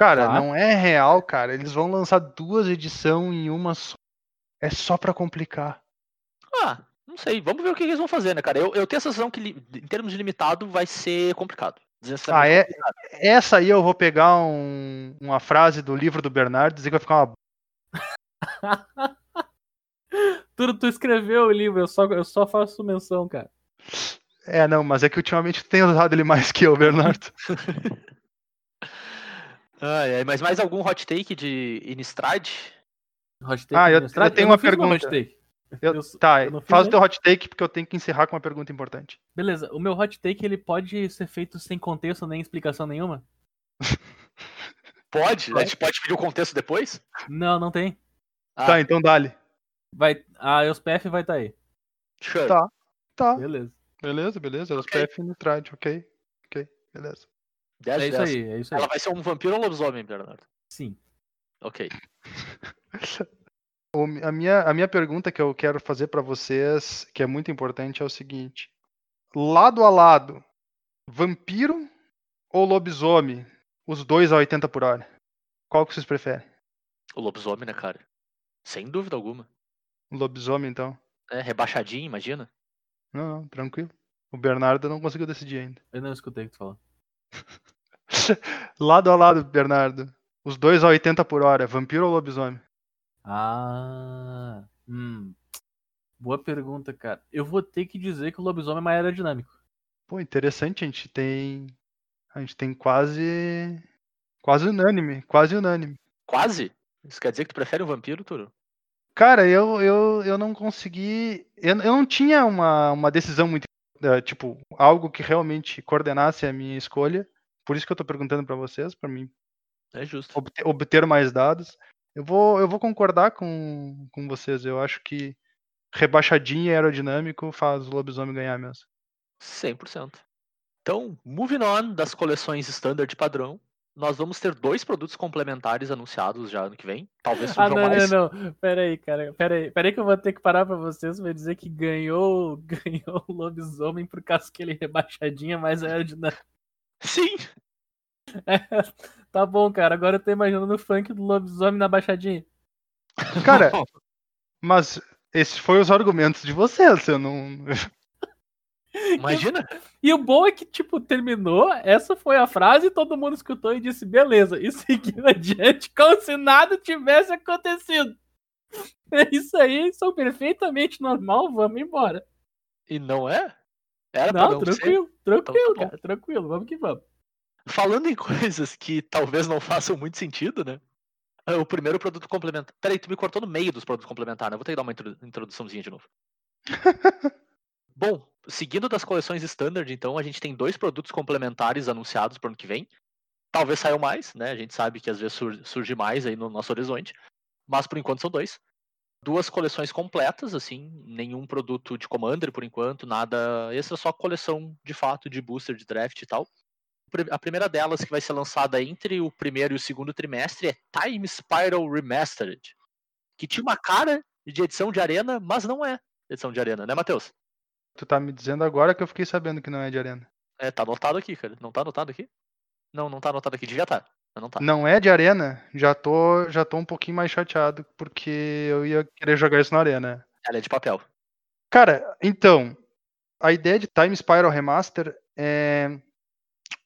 Cara, Tá. não é real, cara. Eles vão lançar duas edições em uma só. É só pra complicar. Ah, não sei. Vamos ver o que eles vão fazer, né, cara? Eu, eu tenho a sensação que, em termos de limitado, vai ser complicado. Ah, é? complicado. Essa aí eu vou pegar um- uma frase do livro do Bernardo e dizer que vai ficar uma. Tu, tu escreveu o livro, eu só, eu só faço menção, cara. É, não, mas é que ultimamente tu tem usado ele mais que eu, Bernardo. Ai, ai, mas mais algum hot take de? Hot take Ah, eu- eu tenho não uma pergunta. hot take. Eu- Eu- tá, eu faz o teu hot take porque eu tenho que encerrar com uma pergunta importante. Beleza, o meu hot take ele pode ser feito sem contexto nem explicação nenhuma? Pode? A Pode. gente pode pedir o contexto depois? Não, não tem. Ah. Tá, então dale. Vai, a EOSPF vai estar aí. Sure. Tá. Tá, Beleza. beleza, beleza. Os Ok. PF no trade, ok. Ok, beleza. 10 É isso 10. aí, é isso aí. Ela vai ser um vampiro ou um lobisomem, Bernardo? Sim. Ok. O- a, minha, a minha pergunta que eu quero fazer pra vocês, que é muito importante, é o seguinte: lado a lado, vampiro ou lobisomem? Os dois a 80 por hora. Qual que vocês preferem? O lobisomem, né, cara? Sem dúvida alguma. Lobisomem, então? É, rebaixadinho, imagina. Não, não, tranquilo. O Bernardo não conseguiu decidir ainda. Eu não escutei o que tu falou. lado a lado, Bernardo. Os dois a 80 por hora, vampiro ou lobisomem? Ah. Hum. Boa pergunta, cara. Eu vou ter que dizer que o lobisomem é mais aerodinâmico. Pô, interessante, a gente tem. A gente tem quase. Quase unânime, quase unânime. Quase? Isso quer dizer que tu prefere um vampiro, Turo? Cara, eu, eu, eu não consegui. Eu, eu não tinha uma, uma decisão muito. Eh, tipo, algo que realmente coordenasse a minha escolha. Por isso que eu tô perguntando pra vocês, pra mim É justo. obter, obter mais dados. Eu vou, eu vou concordar com, com vocês. Eu acho que rebaixadinho e aerodinâmico faz o lobisomem ganhar mesmo. 100%. Então, moving on das coleções standard padrão, nós vamos ter dois produtos complementares anunciados já ano que vem. Talvez Ah, surjam não, mais. não, não. Pera aí, cara. Pera aí. Pera aí que eu vou ter que parar pra vocês pra dizer que ganhou, ganhou o lobisomem por causa que ele é rebaixadinha, mas é aerodinâmico. Sim! Tá bom, cara. Agora eu tô imaginando o funk do lobisomem na baixadinha. Cara, mas esses foram os argumentos de vocês. Eu não. Imagina! E o bom é que, tipo, terminou, essa foi a frase, todo mundo escutou e disse, beleza, e seguiu adiante como se nada tivesse acontecido. É isso aí, sou perfeitamente normal, vamos embora. E não é? Era pra Não, não ser. tranquilo, tranquilo, bom. cara, tranquilo, vamos que vamos. Falando em coisas que talvez não façam muito sentido, né? Ah, O primeiro produto complementar. Peraí, tu me cortou no meio dos produtos complementares, né? Eu vou ter que dar uma intro- introduçãozinha de novo. Bom, seguindo das coleções standard, então, a gente tem dois produtos complementares anunciados para o ano que vem. Talvez saiam mais, né? A gente sabe que às vezes sur- surge mais aí no nosso horizonte. Mas por enquanto são dois. Duas coleções completas, assim, nenhum produto de Commander por enquanto, nada extra, só coleção de fato de booster, de draft e tal. A primeira delas, que vai ser lançada entre o primeiro e o segundo trimestre, é Time Spiral Remastered. Que tinha uma cara de edição de arena, mas não é edição de arena, né, Matheus? Tu tá me dizendo agora que eu fiquei sabendo que não é de arena. É, tá anotado aqui, cara. Não tá anotado aqui? Não, não tá anotado aqui. Devia estar. Mas não tá. Não é de arena? Já tô, já tô um pouquinho mais chateado, porque eu ia querer jogar isso na arena. Ela é de papel. Cara, então, a ideia de Time Spiral Remaster é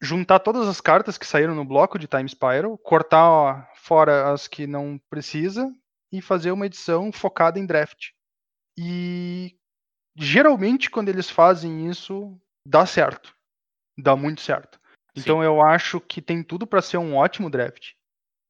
juntar todas as cartas que saíram no bloco de Time Spiral, cortar ó, fora as que não precisa e fazer uma edição focada em draft. E geralmente quando eles fazem isso, dá certo. Dá muito certo. Então eu acho que tem tudo para ser um ótimo draft.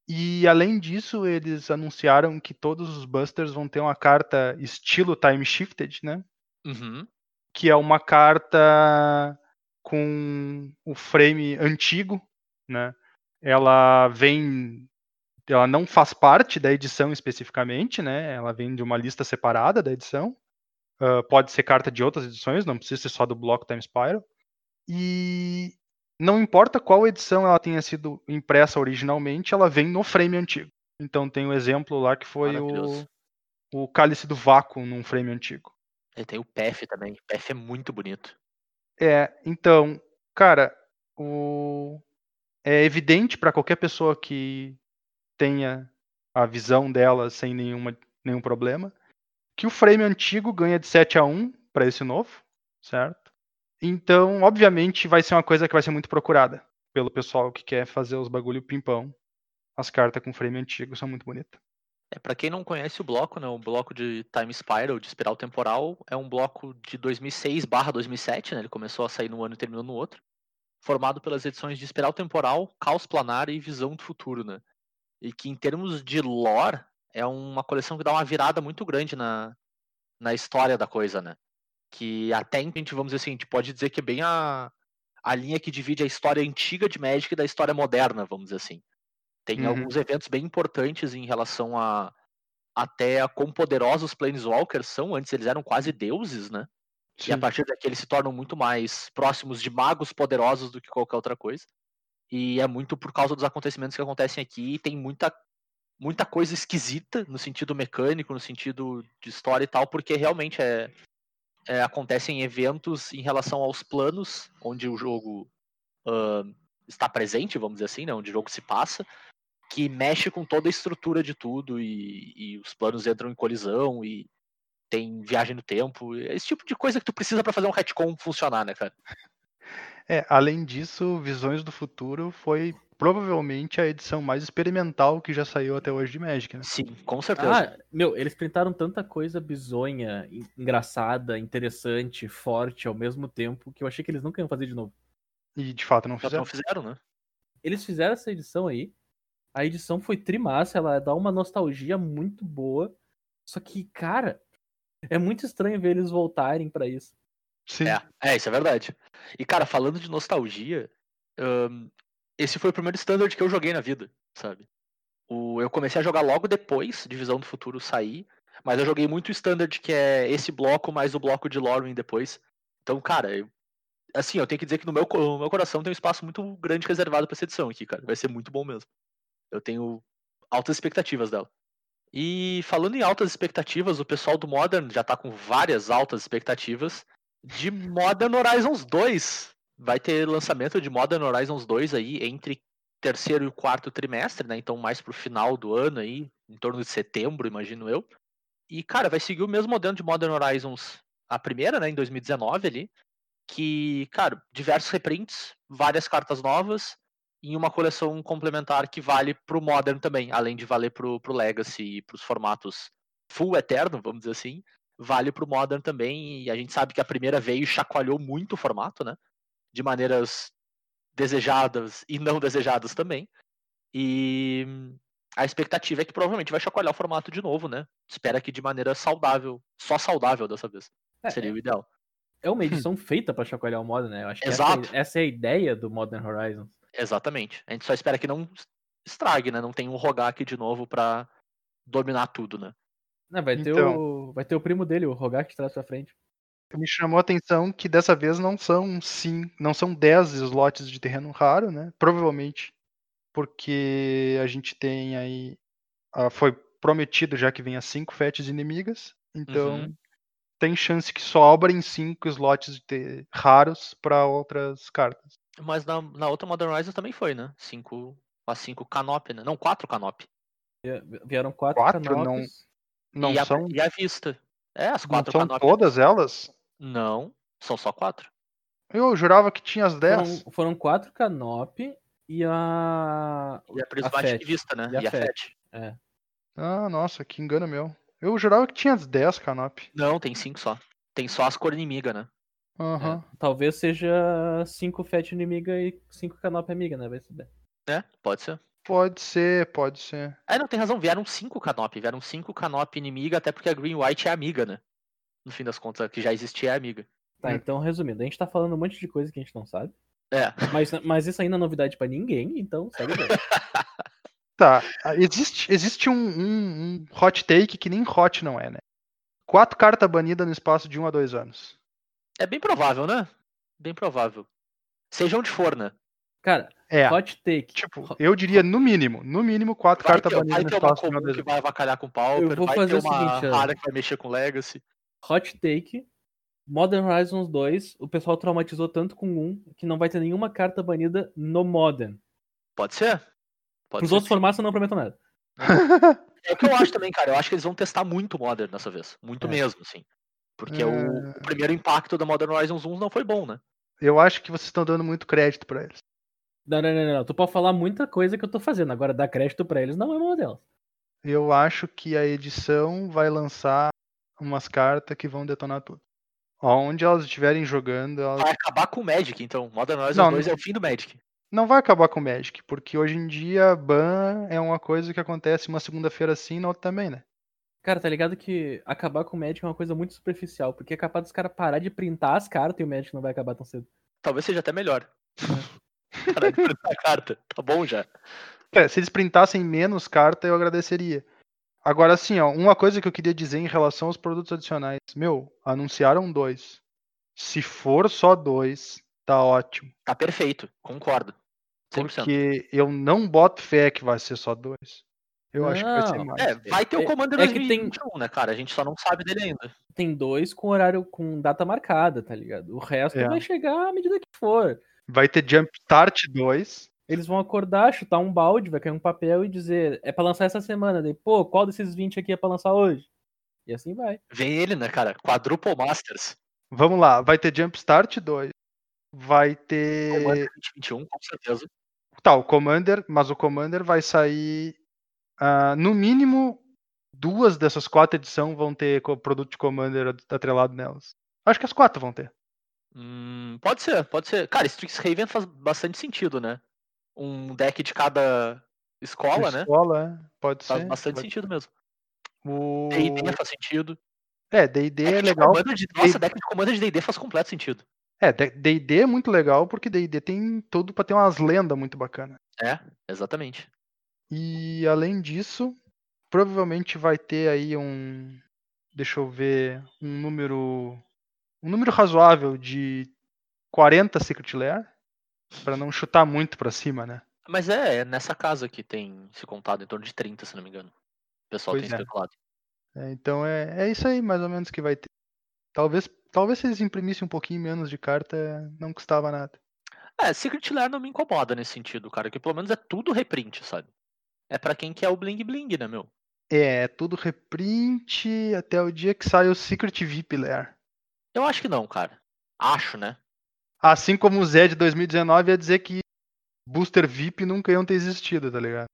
E além disso, eles anunciaram que todos os busters vão ter uma carta estilo Time Shifted, né? Uhum. Que é uma carta com o frame antigo, né? Ela vem, ela não faz parte da edição especificamente, né? Ela vem de uma lista separada da edição. Uh, pode ser carta de outras edições, não precisa ser só do bloco Time Spiral. E não importa qual edição ela tenha sido impressa originalmente, ela vem no frame antigo. Então tem um exemplo lá que foi o, o cálice do vácuo num frame antigo. E tem o PF também. O PF é muito bonito. É, então, cara, o... é evidente para qualquer pessoa que tenha a visão dela sem nenhuma, nenhum problema que o frame antigo ganha de 7 a 1 para esse novo, certo? Então, obviamente, vai ser uma coisa que vai ser muito procurada pelo pessoal que quer fazer os bagulho pimpão. As cartas com frame antigo são muito bonitas. É, para quem não conhece o bloco, né, o bloco de Time Spiral, de espiral temporal, é um bloco de 2006 barra 2007, né, ele começou a sair num ano e terminou no outro, formado pelas edições de espiral temporal, caos planar e visão do futuro, né, e que em termos de lore, é uma coleção que dá uma virada muito grande na, na história da coisa, né, que até a gente, vamos dizer assim, a gente pode dizer que é bem a, a linha que divide a história antiga de Magic da história moderna, vamos dizer assim. Tem Uhum. alguns eventos bem importantes em relação a até a quão poderosos os Planeswalkers são. Antes eles eram quase deuses, né? E a Sim. partir daqui eles se tornam muito mais próximos de magos poderosos do que qualquer outra coisa. E é muito por causa dos acontecimentos que acontecem aqui. E tem muita, muita coisa esquisita no sentido mecânico, no sentido de história e tal, porque realmente é, é, acontecem eventos em relação aos planos onde o jogo ah, está presente, vamos dizer assim, né? onde o jogo se passa, que mexe com toda a estrutura de tudo e, e os planos entram em colisão e tem viagem no tempo, esse tipo de coisa que tu precisa para fazer um retcon funcionar, né, cara? É, além disso, Visões do Futuro foi provavelmente a edição mais experimental que já saiu até hoje de Magic, né? Sim, com certeza. Ah, meu, eles tentaram tanta coisa bizonha, en- engraçada, interessante, forte ao mesmo tempo, que eu achei que eles nunca iam fazer de novo. E de fato não fizeram. não fizeram, né? Eles fizeram essa edição aí. A edição foi trimassa, ela dá uma nostalgia muito boa. Só que, cara, é muito estranho ver eles voltarem pra isso. Sim. É, é, isso é verdade. E, cara, falando de nostalgia, ahn, esse foi o primeiro standard que eu joguei na vida, sabe? O, eu comecei a jogar logo depois de Visão do Futuro sair, mas eu joguei muito standard que é esse bloco mais o bloco de Lorwyn depois. Então, cara, eu- assim, eu tenho que dizer que no meu, no meu coração tem um espaço muito grande reservado pra essa edição aqui, cara. Vai ser muito bom mesmo. Eu tenho altas expectativas dela. E falando em altas expectativas, o pessoal do Modern já tá com várias altas expectativas de Modern Horizons 2. Vai ter lançamento de Modern Horizons 2 aí entre terceiro e quarto trimestre, né? Então mais pro final do ano aí, em torno de setembro, imagino eu. E cara, vai seguir o mesmo modelo de Modern Horizons a primeira, né, em 2019 ali, que, cara, diversos reprints, várias cartas novas em uma coleção complementar que vale pro Modern também, além de valer pro, pro Legacy e pros formatos full eterno, vamos dizer assim, vale pro Modern também, e a gente sabe que a primeira veio e chacoalhou muito o formato, né? De maneiras desejadas e não desejadas também. E a expectativa é que provavelmente vai chacoalhar o formato de novo, né? Espera que de maneira saudável, só saudável dessa vez. É, Seria o ideal. é uma edição feita pra chacoalhar o modo, né? Eu acho que essa, Exato. é- essa é a ideia do Modern Horizons. Exatamente. A gente só espera que não estrague, né? Não tem um Rogak de novo pra dominar tudo, né? Né, vai, ter Então. o, vai ter o primo dele, o Rogak, de trás pra frente. Me chamou a atenção que dessa vez não são sim, não são 10 slots de terreno raro, né? Provavelmente porque a gente tem aí ah, foi prometido já que venha cinco fetes inimigas, então Uhum. tem chance que sobrem cinco slots de ter- raros para outras cartas. Mas na, na outra Modern Horizons também foi, né? Cinco As 5 canop, né? Não, 4 canop. Vieram quatro, Quatro? canopes. Não e, a, são, e a vista. É, as não 4 são todas elas? Não, são só 4. Eu jurava que tinha as 10. Foram, foram quatro canop e a. E a a prismática FET. de vista, né? E a E a. É. Ah, nossa, que engano meu. Eu jurava que tinha as 10 canop. Não, tem 5 só. Tem só as cor inimiga, né? Aham. É, Talvez seja cinco FET inimiga e cinco canop amiga, né? Vai saber. É, pode ser. Pode ser, pode ser. É, não, tem razão. Vieram 5 canop. Vieram 5 canop inimiga, até porque a Green White é amiga, né? No fim das contas, a que já existia é amiga. Tá, Hum. então resumindo, a gente tá falando um monte de coisa que a gente não sabe. É. Mas, mas isso ainda é novidade pra ninguém, então segue bem. Tá, existe, existe um, um- um hot take que nem hot não é, né? Quatro cartas banidas no espaço de um a dois anos. É bem provável, né? Bem provável. Seja onde for, né? Cara, É, hot take. tipo, eu diria no mínimo, no mínimo quatro Vai cartas ter, banidas vai no ter uma espaço de um a comum dois que anos. vai avacalhar com o Pauper, vou vai fazer ter o uma seguinte, rara que vai mexer com Legacy. Hot take. Modern Horizons 2, o pessoal traumatizou tanto com um que não vai ter nenhuma carta banida no Modern. Pode ser? Pode ser. outros sim. formatos eu não prometo nada. É o que eu acho também, cara. Eu acho que eles vão testar muito Modern dessa vez. Muito É. mesmo, assim. Porque É. o, o primeiro impacto da Modern Horizons 1 não foi bom, né? Eu acho que vocês estão dando muito crédito pra eles. Não, não, não, não. Tu pode falar muita coisa que eu tô fazendo. Agora, dar crédito pra eles não é uma delas. Eu acho que a edição vai lançar umas cartas que vão detonar tudo. Onde elas estiverem jogando, elas Vai acabar com o Magic, então. Modern Horizons Não, 2 não- é o fim do Magic. não vai acabar com o Magic, porque hoje em dia ban é uma coisa que acontece uma segunda-feira sim, na outra também, né? Cara, tá ligado que acabar com o Magic é uma coisa muito superficial, porque é capaz dos caras parar de printar as cartas e o Magic não vai acabar tão cedo. Talvez seja até melhor. Parar de printar a carta. Tá bom já. É, se eles printassem menos carta, eu agradeceria. Agora, assim, ó, uma coisa que eu queria dizer em relação aos produtos adicionais. Meu, anunciaram dois. Se for só dois, tá ótimo. Tá perfeito. Concordo. 100%. Porque eu não boto fé que vai ser só dois. Eu acho que vai ser Não, mais. É, vai ter o É- Commander é que tem- 2021, né, cara? A gente só não sabe dele ainda. Tem dois com horário com data marcada, tá ligado? O resto É. vai chegar à medida que for. Vai ter Jump Start 2. Eles vão acordar, chutar um balde, vai cair um papel e dizer, é pra lançar essa semana. Daí, pô, qual desses 20 aqui é pra lançar hoje? E assim vai. Vem ele, né, cara? Quadruple Masters. Vamos lá, vai ter Jump Start 2. Vai ter. Commander 2021, com certeza. Tá, o Commander, mas o Commander vai sair. ah, no mínimo, duas dessas quatro edições vão ter produto de Commander at- atrelado nelas. Acho que as quatro vão ter. Hum, pode ser, pode ser. Cara, Strixhaven faz bastante sentido, né? Um deck de cada escola, né? Escola, é, pode Faz ser. bastante pode- sentido mesmo. O... D&D faz sentido. É, D&D é de legal. De... Nossa, deck de Commander de D&D faz completo sentido. É, D&D é muito legal porque D&D tem tudo pra ter umas lendas muito bacanas. É, exatamente. E além disso, provavelmente vai ter aí um, deixa eu ver, um número, um número razoável de 40 Secret Lair, Pra não chutar muito pra cima, né? Mas é, é nessa casa que tem se contado em torno de 30, se não me engano. O pessoal Pois tem é. especulado. É, então é, é isso aí mais ou menos que vai ter. Talvez, talvez se eles imprimissem um pouquinho menos de carta, não custava nada. É, Secret Lair não me incomoda nesse sentido, cara, que pelo menos é tudo reprint, sabe? É pra quem quer o bling bling, né, meu? É, é tudo reprint até o dia que sai o Secret VIP Lair. Eu acho que não, cara. Acho, né? Assim como o Zé de 2019 ia dizer que Booster VIP nunca iam ter existido, tá ligado?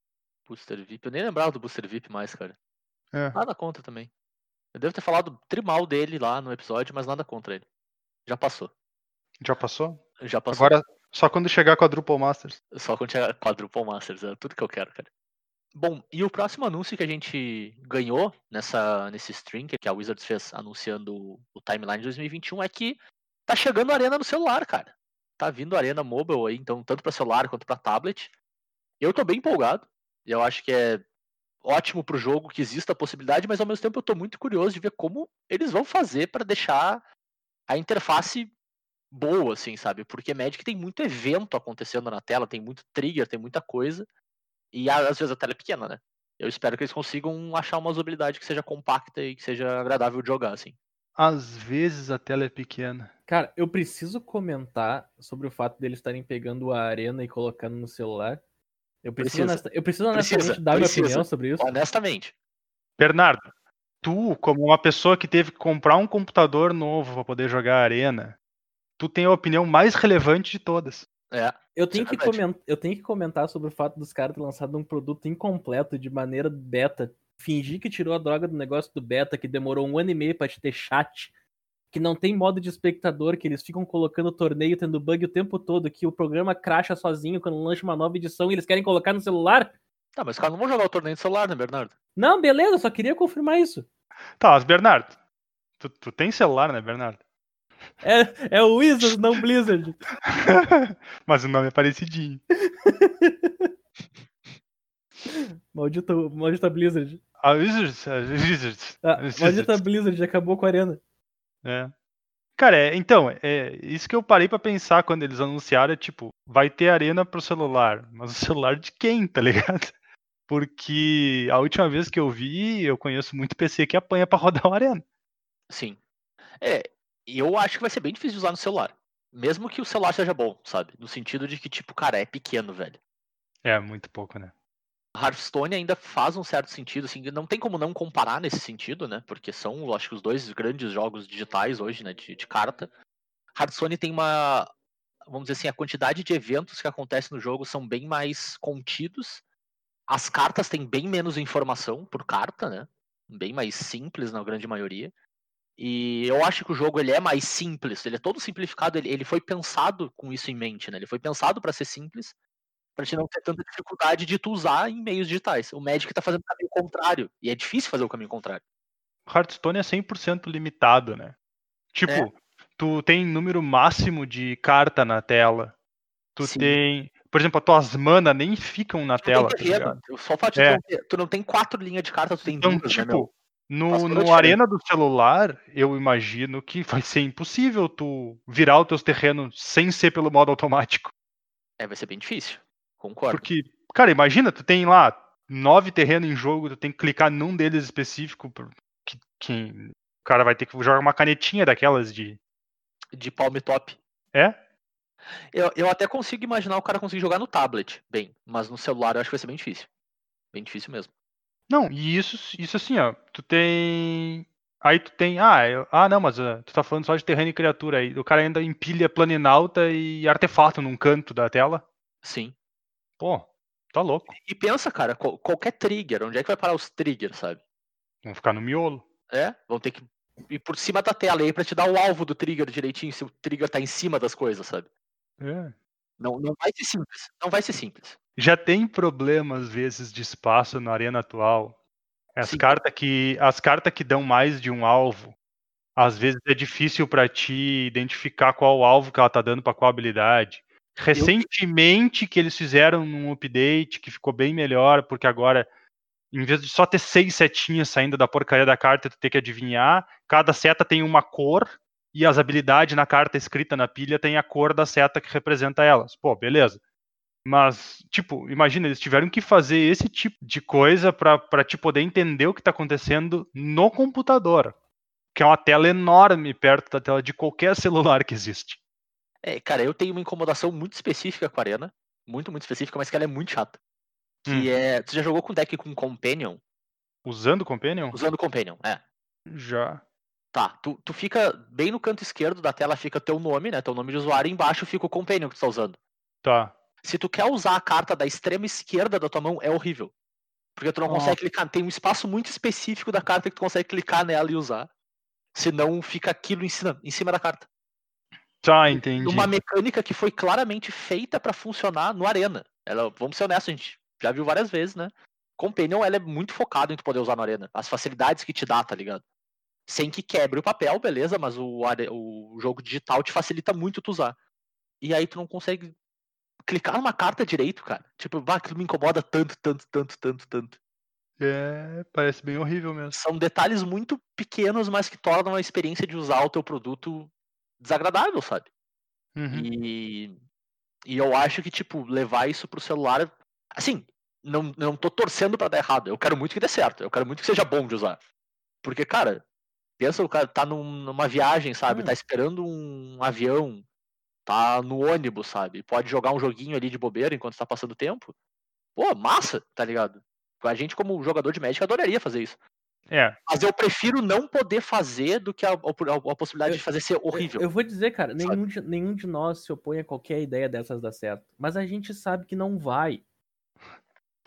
Booster VIP. Eu nem lembrava do Booster VIP mais, cara. É. Nada contra também. Eu devo ter falado trimal dele lá no episódio, mas nada contra ele. Já passou. Já passou? Já passou. Agora, só quando chegar com a Drupal Masters. Só quando chegar Quadruple Masters, é tudo que eu quero, cara. Bom, e o próximo anúncio que a gente ganhou nessa, nesse stream que a Wizards fez anunciando o- o timeline de 2021 é que tá chegando Arena no celular, cara. Tá vindo Arena Mobile aí, então tanto para celular quanto para tablet. Eu tô bem empolgado. Eu acho que é ótimo pro jogo que exista a possibilidade, mas ao mesmo tempo eu tô muito curioso de ver como eles vão fazer para deixar a interface boa, assim, sabe? Porque Magic tem muito evento acontecendo na tela, tem muito trigger, tem muita coisa. E às vezes a tela é pequena, né? Eu espero que eles consigam achar uma usabilidade que seja compacta e que seja agradável de jogar, assim. Às vezes a tela é pequena. Cara, eu preciso comentar sobre o fato deles estarem pegando a arena e colocando no celular. Eu preciso, Precisa. honesta- eu preciso Precisa, honestamente dar minha precisa. opinião sobre isso. Honestamente. Bernardo, tu, como uma pessoa que teve que comprar um computador novo pra poder jogar Arena, tu tem a opinião mais relevante de todas. É. Eu tenho, que comentar, eu tenho que comentar sobre o fato dos caras terem lançado um produto incompleto de maneira beta. Fingir que tirou a droga do negócio do beta, que demorou um ano e meio pra te ter chat. Que não tem modo de espectador, que eles ficam colocando torneio, tendo bug o tempo todo, que o programa cracha sozinho quando lança uma nova edição e eles querem colocar no celular. Tá, mas os caras não vão jogar o torneio de celular, né, Bernardo? Não, beleza, só queria confirmar isso. Tá, mas Bernardo, tu, tu tem celular, né, Bernardo? É, é o Wizards, não Blizzard. mas o nome é parecidinho. Maldito, maldita Blizzard. A Wizards, a Wizards. Ah, maldita Blizzard, acabou com a arena. É. Cara, é, então, é isso que eu parei pra pensar quando eles anunciaram, é tipo, vai ter arena pro celular, mas o celular de quem, tá ligado? Porque a última vez que eu vi, eu conheço muito PC que apanha pra rodar o arena. Sim. É, e eu acho que vai ser bem difícil de usar no celular. Mesmo que o celular seja bom, sabe? No sentido de que, tipo, cara, é pequeno, velho. É, muito pouco, né? Hearthstone ainda faz um certo sentido, assim, não tem como não comparar nesse sentido, né? Porque são, acho que os dois grandes jogos digitais hoje, né, de, de carta. Hearthstone tem uma, vamos dizer assim, a quantidade de eventos que acontecem no jogo são bem mais contidos. As cartas têm bem menos informação por carta, né? Bem mais simples na grande maioria. E eu acho que o jogo ele é mais simples, ele é todo simplificado, ele, ele foi pensado com isso em mente, né? Ele foi pensado para ser simples, para te não ter tanta dificuldade de tu usar em meios digitais. O Magic tá fazendo o caminho contrário, e é difícil fazer o caminho contrário. Hearthstone é 100% limitado, né? Tipo, É. tu tem número máximo de carta na tela. Tu Sim. tem. Por exemplo, as tuas mana nem ficam na Tu tela. tá tem terreno, só o fato de É. tu, não ter, tu não tem quatro linhas de carta, tu tem Então, duas, né, tipo, no, a no diferença. arena do celular, eu imagino que vai ser impossível tu virar os teus terrenos sem ser pelo modo automático. É, vai ser bem difícil. Concordo. Porque, cara, imagina, tu tem lá nove terrenos em jogo, tu tem que clicar num deles específico, que, que o cara vai ter que jogar uma canetinha daquelas de. De palm top. É? Eu, eu até consigo imaginar o cara conseguir jogar no tablet, bem, mas no celular eu acho que vai ser bem difícil. Bem difícil mesmo. Não, e isso, isso assim, ó, tu tem. Aí tu tem. Ah, eu- ah não, mas ah, tu tá falando só de terreno e criatura aí. O cara ainda empilha planinalta e artefato num canto da tela. Sim. Pô, tá louco. E pensa, cara, qual- qualquer trigger, onde é que vai parar os triggers, sabe? Vamos ficar no miolo. É, vão ter que ir por cima da tela aí pra te dar o alvo do trigger direitinho, se o trigger tá em cima das coisas, sabe? É. Não, não vai ser simples. Não vai ser simples. Já tem problema, às vezes, de espaço na arena atual. As cartas que as cartas que dão mais de um alvo, às vezes é difícil pra ti identificar qual alvo que ela tá dando pra qual habilidade. Recentemente que eles fizeram um update que ficou bem melhor, porque agora em vez de só ter seis setinhas saindo da porcaria da carta, tu ter que adivinhar, cada seta tem uma cor e as habilidades na carta escrita na pilha tem a cor da seta que representa elas. Pô, beleza. Mas, tipo, imagina, eles tiveram que fazer esse tipo de coisa pra te poder entender o que tá acontecendo no computador. Que é uma tela enorme perto da tela de qualquer celular que existe. É, cara, eu tenho uma incomodação muito específica com a Arena. Muito, muito específica, mas que ela é muito chata. Que Hum. é. Tu já jogou com deck com Companion? Usando Companion? Usando Companion, é. Já. Tá, tu, tu fica bem no canto esquerdo da tela, fica teu nome, né? Teu nome de usuário, e embaixo fica o Companion que tu tá usando. Tá. Se tu quer usar a carta da extrema esquerda da tua mão, é horrível. Porque tu não Ó. consegue clicar. Tem um espaço muito específico da carta que tu consegue clicar nela e usar. Senão fica aquilo em cima, em cima da carta. Tá, entendi. Uma mecânica que foi claramente feita pra funcionar no Arena. Ela, vamos ser honestos, a gente já viu várias vezes, né? Companion, ela é muito focada em tu poder usar no Arena. As facilidades que te dá, tá ligado? Sem que quebre o papel, beleza, mas o, o jogo digital te facilita muito tu usar. E aí tu não consegue clicar numa carta direito, cara. Tipo, bah, aquilo me incomoda tanto, tanto, tanto, tanto, tanto. É, parece bem horrível mesmo. São detalhes muito pequenos, mas que tornam a experiência de usar o teu produto desagradável, sabe? Uhum. E, e eu acho que, tipo, levar isso pro celular. Assim, não, não tô torcendo pra dar errado. Eu quero muito que dê certo. Eu quero muito que seja bom de usar. Porque, cara, pensa o cara tá num- numa viagem, sabe? Hum. Tá esperando um avião, tá no ônibus, sabe? Pode jogar um joguinho ali de bobeira enquanto tá passando tempo. Pô, massa, tá ligado? A gente, como jogador de Magic, adoraria fazer isso. É, Mas eu prefiro não poder fazer do que a, a- a possibilidade Eu- de fazer ser horrível. Eu, eu vou dizer, cara, sabe? nenhum de, nenhum de nós se opõe a qualquer ideia dessas dar certo. Mas a gente sabe que não vai.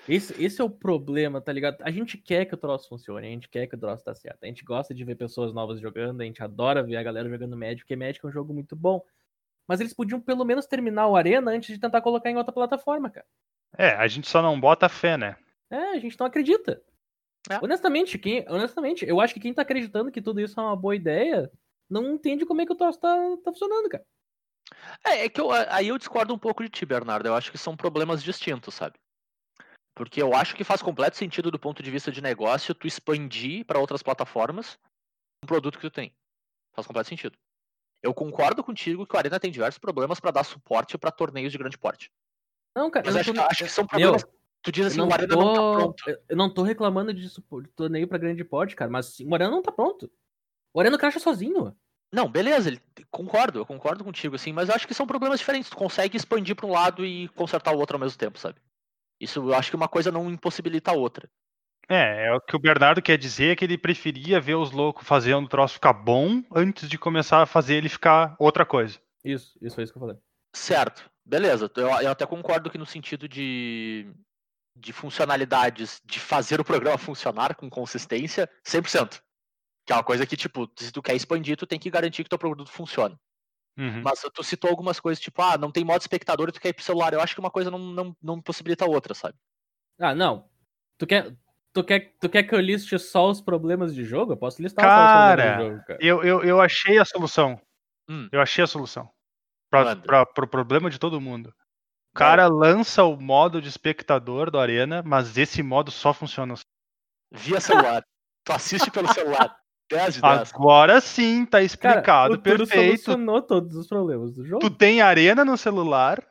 Esse, esse é o problema, tá ligado? A gente quer que o troço funcione, a gente quer que o troço dê certo. A gente gosta de ver pessoas novas jogando, a gente adora ver a galera jogando Magic, porque Magic é um jogo muito bom. Mas eles podiam pelo menos terminar o Arena antes de tentar colocar em outra plataforma, cara. é, a gente só não bota fé, né? É, a gente não acredita. É. Honestamente, quem, honestamente, eu acho que quem tá acreditando que tudo isso é uma boa ideia não entende como é que o troço tá, tá funcionando, cara. É, é que eu, aí eu discordo um pouco de ti, Bernardo. Eu acho que são problemas distintos, sabe? Porque eu acho que faz completo sentido do ponto de vista de negócio tu expandir para outras plataformas um produto que tu tem. Faz completo sentido. Eu concordo contigo que o Arena tem diversos problemas para dar suporte para torneios de grande porte. Não, cara, Mas eu acho, tô- acho que são Meu, problemas. Tu diz assim, eu não, o Arena não tá tô, pronto. eu- não tô reclamando de torneio pra grande porte, cara, mas sim, o Arena não tá pronto. O Arena cracha sozinho. Não, beleza, ele- concordo, eu concordo contigo, assim, mas eu acho que são problemas diferentes. Tu consegue expandir para um lado e consertar o outro ao mesmo tempo, sabe? Isso eu acho que uma coisa não impossibilita a outra. É, é o que o Bernardo quer dizer é que ele preferia ver os loucos fazendo o troço ficar bom antes de começar a fazer ele ficar outra coisa. Isso, isso foi isso que eu falei. Certo, beleza. Eu, eu até concordo que no sentido de, de funcionalidades, de fazer o programa funcionar com consistência, 100%. Que é uma coisa que, tipo, se tu quer expandir, tu tem que garantir que teu produto funcione. Uhum. Mas tu citou algumas coisas, tipo, ah, não tem modo espectador e tu quer ir pro celular. Eu acho que uma coisa não, não, não possibilita a outra, sabe? Ah, não. Tu quer, tu, quer, tu quer que eu liste só os problemas de jogo? Eu posso listar só os problemas Cara, de jogo, cara. Eu, eu, eu achei a solução. Hum. Eu achei a solução. Pra, pra, pro problema de todo mundo. O cara lança o modo de espectador do Arena, mas esse modo só funciona. Via celular. tu assiste pelo celular. 10 de 10. Agora sim, tá Cara, explicado, o Turo perfeito. solucionou todos os problemas do jogo. Tu tem Arena no celular,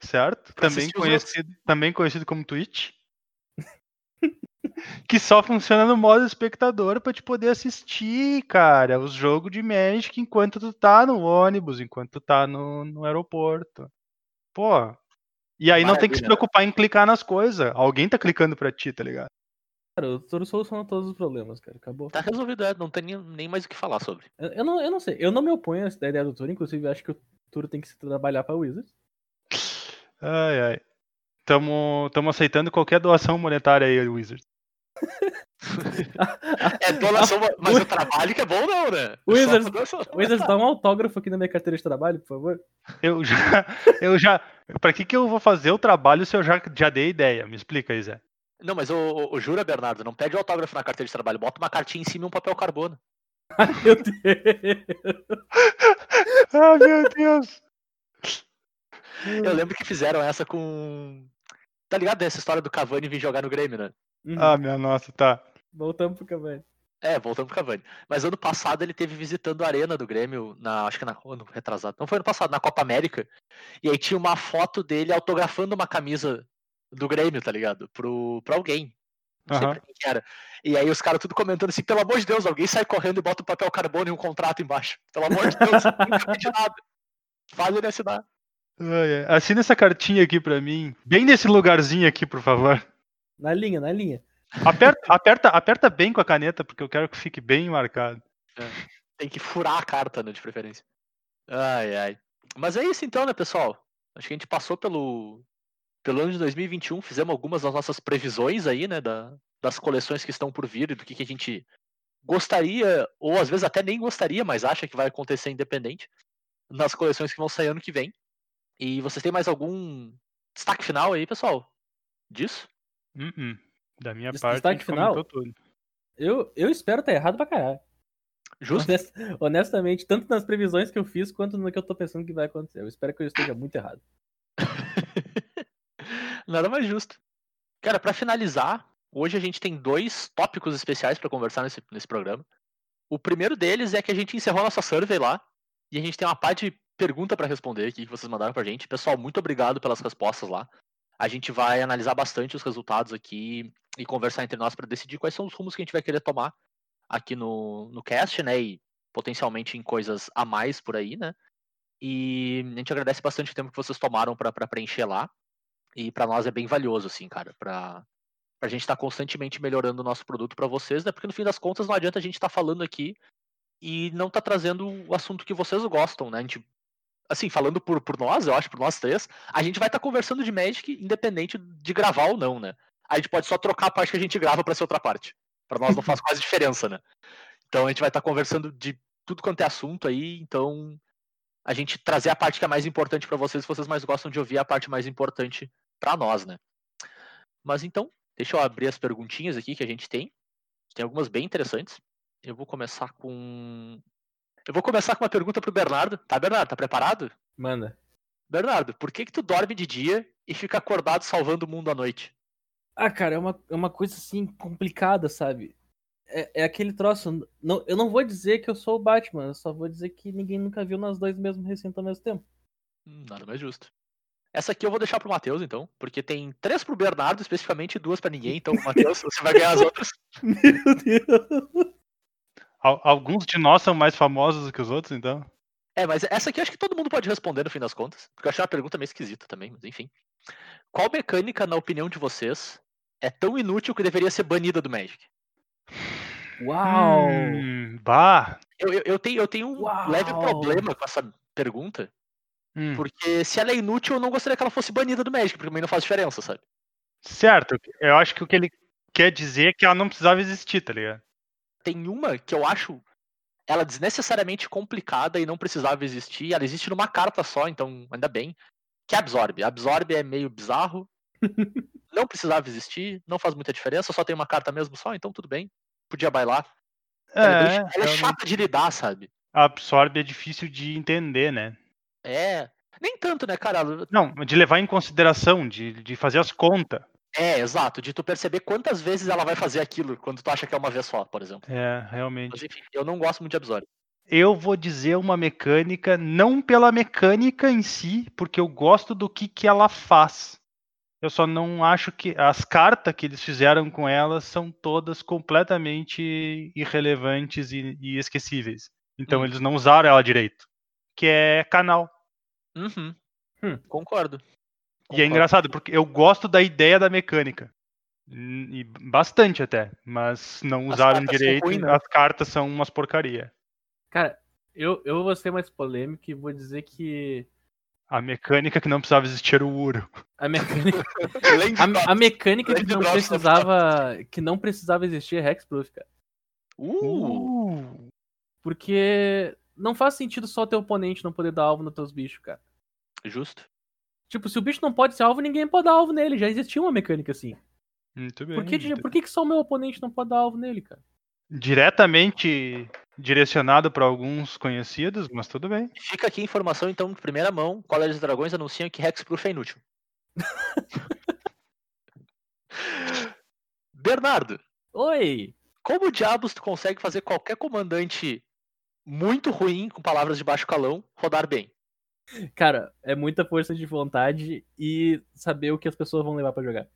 certo? Pra Também assistir os conhecido, também conhecido como Twitch. que só funciona no modo espectador pra te poder assistir, cara, os jogos de Magic enquanto tu tá no ônibus, enquanto tu tá no, no aeroporto. Pô. E aí não tem que se Maravilha, preocupar em clicar nas coisas. Alguém tá clicando pra ti, tá ligado? Cara, o Turo solucionou todos os problemas, cara. Acabou. Tá resolvido, é, não tem nem, nem mais o que falar sobre. Eu, eu não, eu não sei. Eu não me oponho a essa ideia do Turo. Inclusive, acho que o Turo tem que se trabalhar pra Wizards. Ai, ai. Tamo, tamo aceitando qualquer doação monetária aí, Wizards. É donação, mas o trabalho que é bom não, né? O Wizards-. Wizards, dá um autógrafo aqui na minha carteira de trabalho, por favor. Eu já. Eu já. Pra que, que eu vou fazer o trabalho se eu já, já dei ideia? Me explica aí, Zé. Não, mas o, o, o jura, Bernardo, não pede autógrafo na carteira de trabalho, bota uma cartinha em cima e um papel carbono. Ai, meu Deus. Ah, meu Deus! Eu lembro que fizeram essa com. Tá ligado essa história do Cavani vir jogar no Grêmio, né? Uhum. Ah, minha nossa, tá. Voltamos pro Cavani. É, voltando pro Cavani. Mas ano passado ele teve visitando a arena do Grêmio, na, acho que na ano retrasado. Não foi ano passado, na Copa América. E aí tinha uma foto dele autografando uma camisa do Grêmio, tá ligado? Pro, pra alguém. Não sei Aham. pra quem que era. E aí os caras tudo comentando assim, pelo amor de Deus, alguém sai correndo e bota um papel carbono e um contrato embaixo. Pelo amor de Deus, nunca pedi nada. Faz ele assinar. Assina essa cartinha aqui pra mim. Bem nesse lugarzinho aqui, por favor. Na linha, na linha. Aperta, aperta, aperta bem com a caneta, porque eu quero que fique bem marcado. Tem que furar a carta, né, de preferência. Ai, ai. Mas é isso então, né, pessoal? Acho que a gente passou pelo, pelo ano de 2021, fizemos algumas das nossas previsões aí, né, da, das coleções que estão por vir e do que, que a gente gostaria, ou às vezes até nem gostaria, mas acha que vai acontecer independente, nas coleções que vão sair ano que vem. E vocês têm mais algum destaque final aí, pessoal? Disso? Uh-uh. Da minha Des- parte, a final? tudo. Eu, eu espero estar errado pra caralho. Justo? Honest- honestamente, tanto nas previsões que eu fiz, quanto no que eu tô pensando que vai acontecer. Eu espero que eu esteja muito errado. Nada mais justo. Cara, pra finalizar, hoje a gente tem dois tópicos especiais pra conversar nesse, nesse programa. O primeiro deles é que a gente encerrou a nossa survey lá e a gente tem uma parte de pergunta pra responder aqui que vocês mandaram pra gente. Pessoal, muito obrigado pelas respostas lá. A gente vai analisar bastante os resultados aqui e conversar entre nós pra decidir quais são os rumos que a gente vai querer tomar aqui no, no cast, né? E potencialmente em coisas a mais por aí, né? E a gente agradece bastante o tempo que vocês tomaram pra preencher lá. E pra nós é bem valioso, assim, cara, pra, pra gente estar constantemente melhorando o nosso produto pra vocês, né? Porque no fim das contas não adianta a gente estar falando aqui e não tá trazendo o assunto que vocês gostam, né? A gente, assim, falando por, por nós, eu acho, por nós três, a gente vai estar conversando de Magic independente de gravar ou não, né? A gente pode só trocar a parte que a gente grava pra ser outra parte. Pra nós não faz quase diferença, né? Então a gente vai estar conversando de tudo quanto é assunto aí, então a gente trazer a parte que é mais importante pra vocês, se vocês mais gostam de ouvir a parte mais importante pra nós, né? Mas então, deixa eu abrir as perguntinhas aqui que a gente tem. Tem algumas bem interessantes. Eu vou começar com. Eu vou começar com uma pergunta pro Bernardo. Tá, Bernardo? Tá preparado? Manda. Bernardo, por que que tu dorme de dia e fica acordado salvando o mundo à noite? Ah, cara, é uma, é uma coisa assim complicada, sabe? É, é aquele troço. Não, eu não vou dizer que eu sou o Batman, eu só vou dizer que ninguém nunca viu nós dois mesmo recinto ao mesmo tempo. Hum, Nada mais justo. Essa aqui eu vou deixar pro Matheus, então, porque tem três pro Bernardo, especificamente, e duas pra ninguém. Então, Matheus, você vai ganhar as outras. Meu Deus. Al- Alguns de nós são mais famosos do que os outros, então. É, mas essa aqui eu acho que todo mundo pode responder no fim das contas. Porque eu achei uma pergunta meio esquisita também, mas enfim. Qual mecânica, na opinião de vocês, é tão inútil que deveria ser banida do Magic? Uau! Hum, bah. Eu, eu, eu tenho, eu tenho um Uau! leve problema com essa pergunta, Hum, porque se ela é inútil, eu não gostaria que ela fosse banida do Magic, porque pra mim não faz diferença, sabe? Certo. Eu acho que o que ele quer dizer é que ela não precisava existir, tá ligado? Tem uma que eu acho ela desnecessariamente complicada e não precisava existir. Ela existe numa carta só, então ainda bem. Que é Absorb. Absorb é meio bizarro. não precisava existir, não faz muita diferença, só tem uma carta mesmo só, então tudo bem. Podia bailar. Ela é, ela é chata de lidar, sabe? Absorbe é difícil de entender, né? É. Nem tanto, né, cara? Não, de levar em consideração, de, de fazer as contas. É, exato. De tu perceber quantas vezes ela vai fazer aquilo quando tu acha que é uma vez só, por exemplo. É, realmente. Mas enfim, eu não gosto muito de Absorb. Eu vou dizer uma mecânica, não pela mecânica em si, porque eu gosto do que, que ela faz. Eu só não acho que as cartas que eles fizeram com ela são todas completamente irrelevantes e, e esquecíveis. Então Hum. eles não usaram ela direito. Que é canal. Uhum. Hum. Concordo. E é engraçado, porque eu gosto da ideia da mecânica. E bastante até. Mas não usaram direito. ruim, né? As cartas são umas porcaria. Cara, eu, eu vou ser mais polêmico e vou dizer que A mecânica que não precisava existir era o Uro. a mecânica, a, a mecânica que não precisava que não precisava existir é Hexproof, cara. Uh, Uh, Porque não faz sentido só teu oponente não poder dar alvo nos teus bichos, cara. justo. Tipo, se o bicho não pode ser alvo, ninguém pode dar alvo nele. Já existia uma mecânica assim. muito bem. Por que, muito por que, que só o meu oponente não pode dar alvo nele, cara? diretamente direcionado para alguns conhecidos, mas tudo bem. Fica aqui a informação, então, de primeira mão. Colégio dos Dragões anunciam que Hexproof é inútil. Bernardo, Oi! como diabos tu consegue fazer qualquer comandante muito ruim, com palavras de baixo calão, rodar bem? Cara, é muita força de vontade e saber o que as pessoas vão levar pra jogar.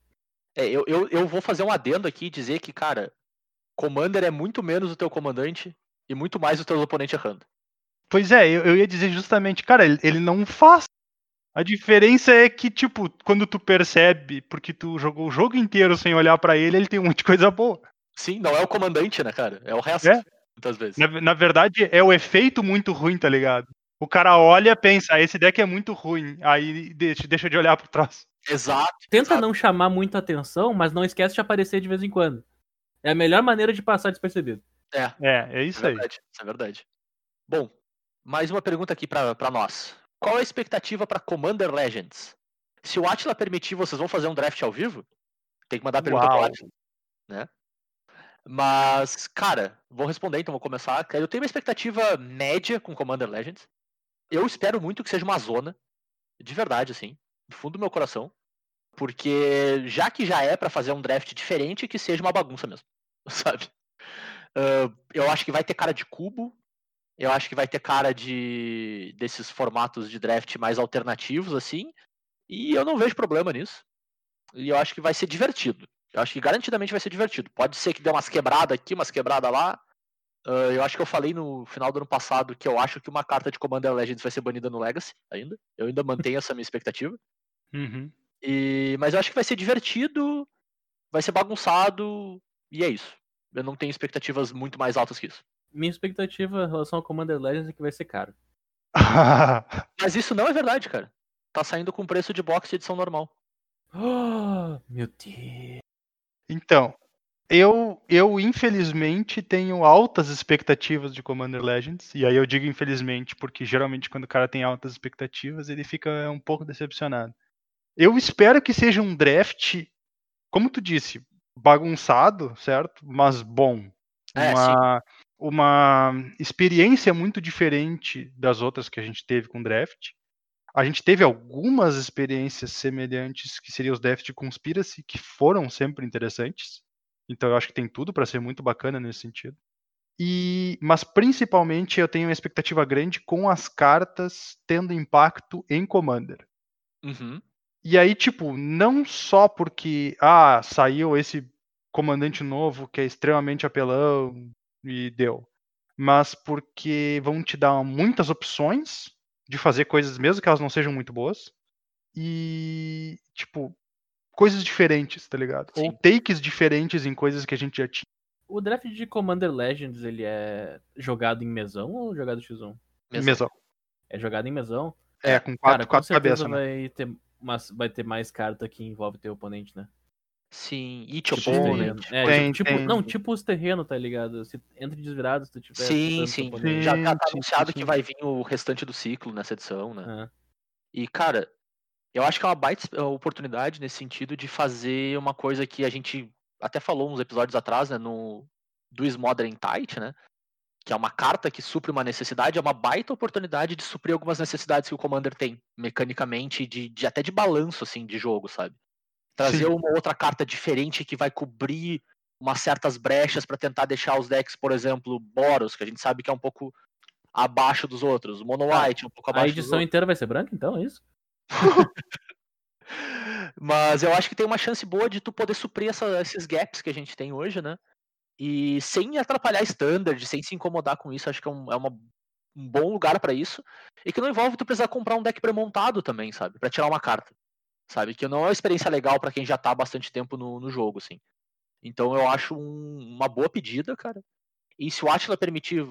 É, eu, eu, eu vou fazer um adendo aqui e dizer que, cara, Commander é muito menos o teu comandante e muito mais o teu oponente errando. Pois é, eu, eu ia dizer justamente, cara, ele, ele não faz. A diferença é que, tipo, quando tu percebe, porque tu jogou o jogo inteiro sem olhar para ele, ele tem um monte de coisa boa. Sim, não é o comandante, né, cara? É o resto, É. muitas vezes. Na, na verdade, é o efeito muito ruim, tá ligado? O cara olha, pensa, esse deck é muito ruim, aí deixa, deixa de olhar pro troço. Exato. Tenta exato. não chamar muita atenção, mas não esquece de aparecer de vez em quando. É a melhor maneira de passar despercebido. É, É, é isso é aí. verdade. Isso é verdade. Bom, mais uma pergunta aqui pra, pra nós. Qual a expectativa pra Commander Legends? Se o Atila permitir, vocês vão fazer um draft ao vivo? Tem que mandar a pergunta pro. Atila, né? Mas, cara, vou responder, então vou começar. Eu tenho uma expectativa média com Commander Legends. Eu espero muito que seja uma zona, de verdade, assim, do fundo do meu coração. Porque já que já é pra fazer um draft diferente, que seja uma bagunça mesmo, sabe? Ah, eu acho que vai ter cara de cubo. Eu acho que vai ter cara de desses formatos de draft mais alternativos, assim. E eu não vejo problema nisso. E eu acho que vai ser divertido. Eu acho que garantidamente vai ser divertido. Pode ser que dê umas quebradas aqui, umas quebradas lá. Ah, eu acho que eu falei no final do ano passado que eu acho que uma carta de Commander Legends vai ser banida no Legacy ainda. Eu ainda mantenho essa minha expectativa. Uhum. E, mas eu acho que vai ser divertido, vai ser bagunçado, e é isso. Eu não tenho expectativas muito mais altas que isso. Minha expectativa em relação ao Commander Legends é que vai ser caro. Mas isso não é verdade, cara. Tá saindo com preço de box de edição normal. Oh, meu Deus. então, eu, eu infelizmente tenho altas expectativas de Commander Legends. E aí eu digo infelizmente porque geralmente quando o cara tem altas expectativas ele fica um pouco decepcionado. Eu espero que seja um draft, como tu disse, bagunçado, certo? Mas bom. É, uma, uma experiência muito diferente das outras que a gente teve com draft. A gente teve algumas experiências semelhantes, que seriam os drafts de Conspiracy, que foram sempre interessantes. Então eu acho que tem tudo para ser muito bacana nesse sentido. E, mas principalmente eu tenho uma expectativa grande com as cartas tendo impacto em Commander. Uhum. E aí, tipo, não só porque ah, saiu esse comandante novo que é extremamente apelão e deu, mas porque vão te dar muitas opções de fazer coisas mesmo que elas não sejam muito boas e tipo coisas diferentes, tá ligado? Ou Sim. takes diferentes em coisas que a gente já tinha. O draft de Commander Legends, ele é jogado em mesão ou jogado X1? Mesmo. Mesão. É jogado em mesão? É, com Cara, quatro, com quatro certeza cabeças. né? vai ter, mas vai ter mais carta que envolve teu oponente, né? Sim, e Tipo, tipo, os Tem, terrenos. É, tem, tipo, tem. Não, tipo os terrenos, tá ligado? Se entre desvirados, tu tiver. sim, sim. oponente. Já, tá Sim, sim, anunciado sim, que sim. vai vir o restante do ciclo nessa edição, né? É. E, cara, eu acho que é uma baita oportunidade nesse sentido de fazer uma coisa que a gente até falou uns episódios atrás, né? No do Modern Tight, né? Que é uma carta que supre uma necessidade, é uma baita oportunidade de suprir algumas necessidades que o Commander tem, mecanicamente, de, de até de balanço, assim, de jogo, sabe? Trazer Sim. uma outra carta diferente que vai cobrir umas certas brechas para tentar deixar os decks, por exemplo, Boros, que a gente sabe que é um pouco abaixo dos outros, Mono Ah, White, um pouco A abaixo dos edição inteira vai ser branca, então, é isso? Mas eu acho que tem uma chance boa de tu poder suprir essa- esses gaps que a gente tem hoje, né? E sem atrapalhar standard, sem se incomodar com isso, acho que é, um, é uma- um bom lugar pra isso. E que não envolve tu precisar comprar um deck pré-montado também, sabe? Pra tirar uma carta. Sabe? Que não é uma experiência legal pra quem já tá bastante tempo no, no jogo, assim. Então eu acho um- uma boa pedida, cara. E se o Atila permitir,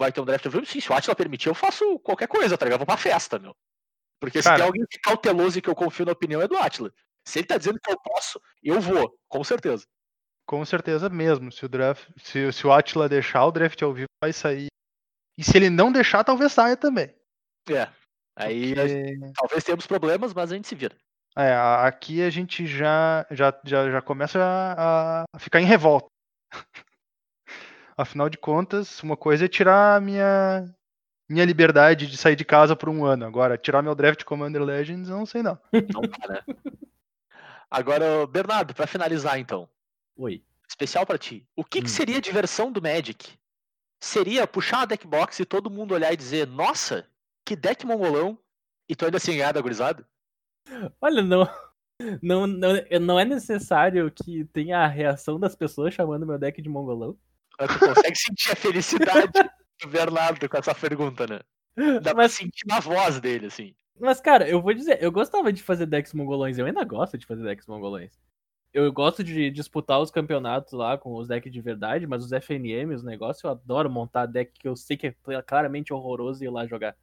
vai ter um draft Sim, se o Atila permitir, eu faço qualquer coisa, tá ligado? Eu vou pra festa, meu. Porque se Cara. tem alguém que é cauteloso e que eu confio na opinião é do Atila. Se ele tá dizendo que eu posso, eu vou, com certeza. Com certeza mesmo. Se o draft, se, se o Atila deixar o draft ao vivo, vai sair. E se ele não deixar, talvez saia também. É. Aí Porque, talvez tenhamos problemas, mas a gente se vira. é, aqui a gente já, já, já, já começa a, a ficar em revolta. Afinal de contas, uma coisa é tirar a minha, minha liberdade de sair de casa por um ano. Agora, tirar meu draft Commander Legends, eu não sei não. Não dá, né? Agora, Bernardo, pra finalizar então, Oi. especial pra ti. O que, que Hum. seria a diversão do Magic? Seria puxar a deck box e todo mundo olhar e dizer, nossa, que deck mongolão, e tu ainda assim ganhar da gurizada? Olha, não, não, não, não é necessário que tenha a reação das pessoas chamando meu deck de mongolão. Mas Tu consegue sentir a felicidade do Bernardo com essa pergunta, né? Dá pra Mas, sentir na voz dele, assim. mas, cara, eu vou dizer, eu gostava de fazer decks mongolões, eu ainda gosto de fazer decks mongolões. Eu gosto de disputar os campeonatos lá com os decks de verdade, mas os FNM, os negócios, eu adoro montar deck que eu sei que é claramente horroroso e ir lá jogar.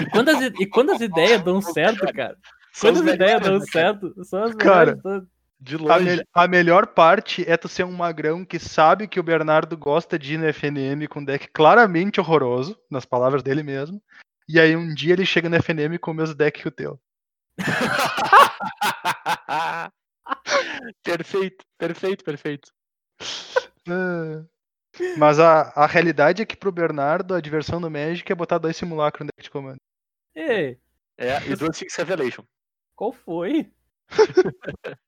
E quando as, e quando as ideias dão certo, cara, São quando as ideias dão né, cara? certo, são as Cara, melhores. todas. De A, longe. me- a melhor parte é tu ser um magrão que sabe que o Bernardo gosta de ir no FNM com um deck claramente horroroso, nas palavras dele mesmo. E aí um dia ele chega no FNM com o mesmo deck que o teu. perfeito, perfeito, perfeito. Ah. Mas a, a realidade é que pro Bernardo a diversão do Magic é botar dois simulacros no deck de comando. Ei, É, e Dual Six Revelation. qual foi?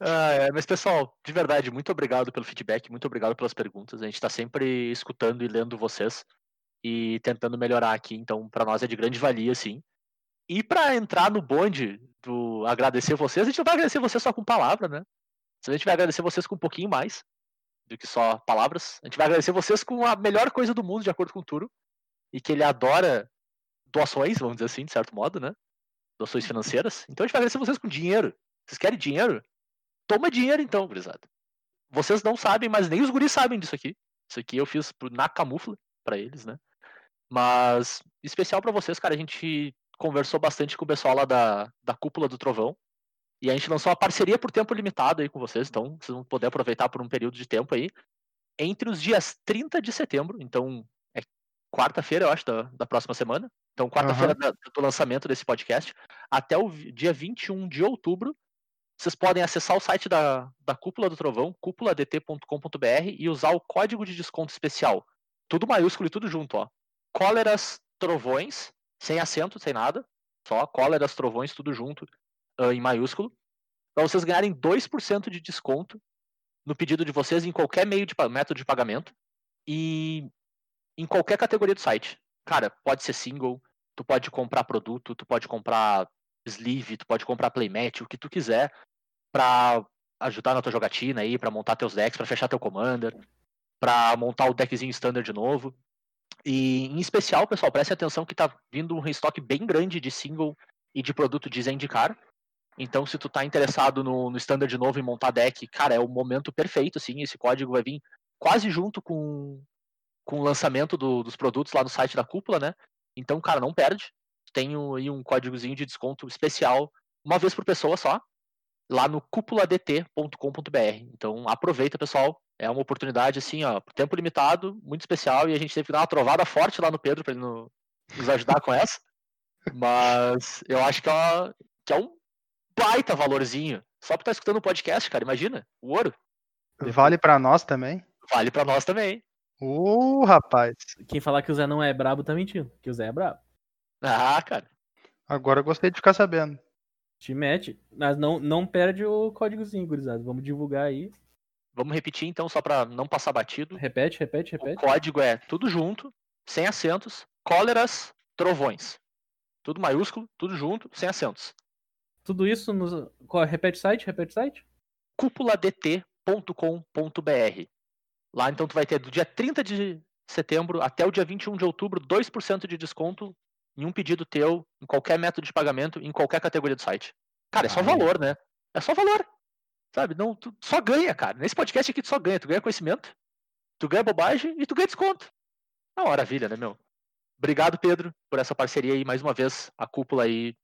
Ah, é, mas pessoal, de verdade, muito obrigado pelo feedback, muito obrigado pelas perguntas. A gente tá sempre escutando e lendo vocês e tentando melhorar aqui, então pra nós é de grande valia, sim. E pra entrar no bonde do agradecer vocês, a gente não vai agradecer vocês só com palavra, né? A gente vai agradecer vocês com um pouquinho mais do que só palavras. A gente vai agradecer vocês com a melhor coisa do mundo, de acordo com o Turo, e que ele adora doações, vamos dizer assim, de certo modo, né? doações financeiras. Então a gente vai agradecer vocês com dinheiro. Vocês querem dinheiro? Toma dinheiro então, gurizada. Vocês não sabem, mas nem os guris sabem disso aqui. Isso aqui eu fiz na camufla pra eles, né? Mas, especial pra vocês, cara, a gente conversou bastante com o pessoal lá da, da Cúpula do Trovão. E a gente lançou uma parceria por tempo limitado aí com vocês, então vocês vão poder aproveitar por um período de tempo aí. Entre os dias 30 de setembro, então é quarta-feira, eu acho, da, da próxima semana. Então, quarta-feira da- do lançamento desse podcast, até o dia 21 de outubro, vocês podem acessar o site da, da Cúpula do Trovão, cúpuladt.com.br, e usar o código de desconto especial. Tudo maiúsculo e tudo junto, ó. Cóleras Trovões, sem acento, sem nada. Só Cóleras Trovões, tudo junto, ah, em maiúsculo. Para vocês ganharem 2% de desconto no pedido de vocês em qualquer meio de método de pagamento e em qualquer categoria do site. Cara, pode ser single, tu pode comprar produto, tu pode comprar sleeve, tu pode comprar playmat, o que tu quiser pra ajudar na tua jogatina aí, pra montar teus decks, pra fechar teu commander, pra montar o deckzinho standard de novo. E em especial, pessoal, preste atenção que tá vindo um restock bem grande de single e de produto de Zendikar. Então, se tu tá interessado no, no standard novo e montar deck, cara, é o momento perfeito, assim, esse código vai vir quase junto com, com o lançamento do- dos produtos lá no site da cúpula, né? Então, cara, não perde. Tem um- aí um códigozinho de desconto especial, uma vez por pessoa só, lá no cúpuladt.com.br. Então, aproveita, pessoal. É uma oportunidade, assim, ó, tempo limitado, muito especial, e a gente teve que dar uma trovada forte lá no Pedro para ele no- nos ajudar com essa. Mas eu acho que é, uma- que é um baita valorzinho. Só por estar escutando o podcast, cara, imagina, o ouro. Vale pra nós também? Vale para nós também. Uh, rapaz. Quem falar que o Zé não é brabo tá mentindo. Que o Zé é brabo. Ah, cara. Agora eu gostei de ficar sabendo. Te mete. Mas não, não perde o códigozinho, gurizada. Vamos divulgar aí. Vamos repetir então, só para não passar batido. Repete, repete, O repete. código é tudo junto, sem acentos, cóleras, trovões. Tudo maiúsculo, tudo junto, sem acentos. Tudo isso nos. Repete o site, repete o site. cúpuladt.com.br. Lá então tu vai ter do dia 30 de setembro até o dia 21 de outubro 2% de desconto em um pedido teu, em qualquer método de pagamento, em qualquer categoria do site. Cara, é só Aí. valor, né? É só valor. Sabe? Não, tu só ganha, cara. Nesse podcast aqui tu só ganha. Tu ganha conhecimento, tu ganha bobagem e tu ganha desconto. É uma maravilha, né, meu? Obrigado, Pedro, por essa parceria aí, mais uma vez, a cúpula aí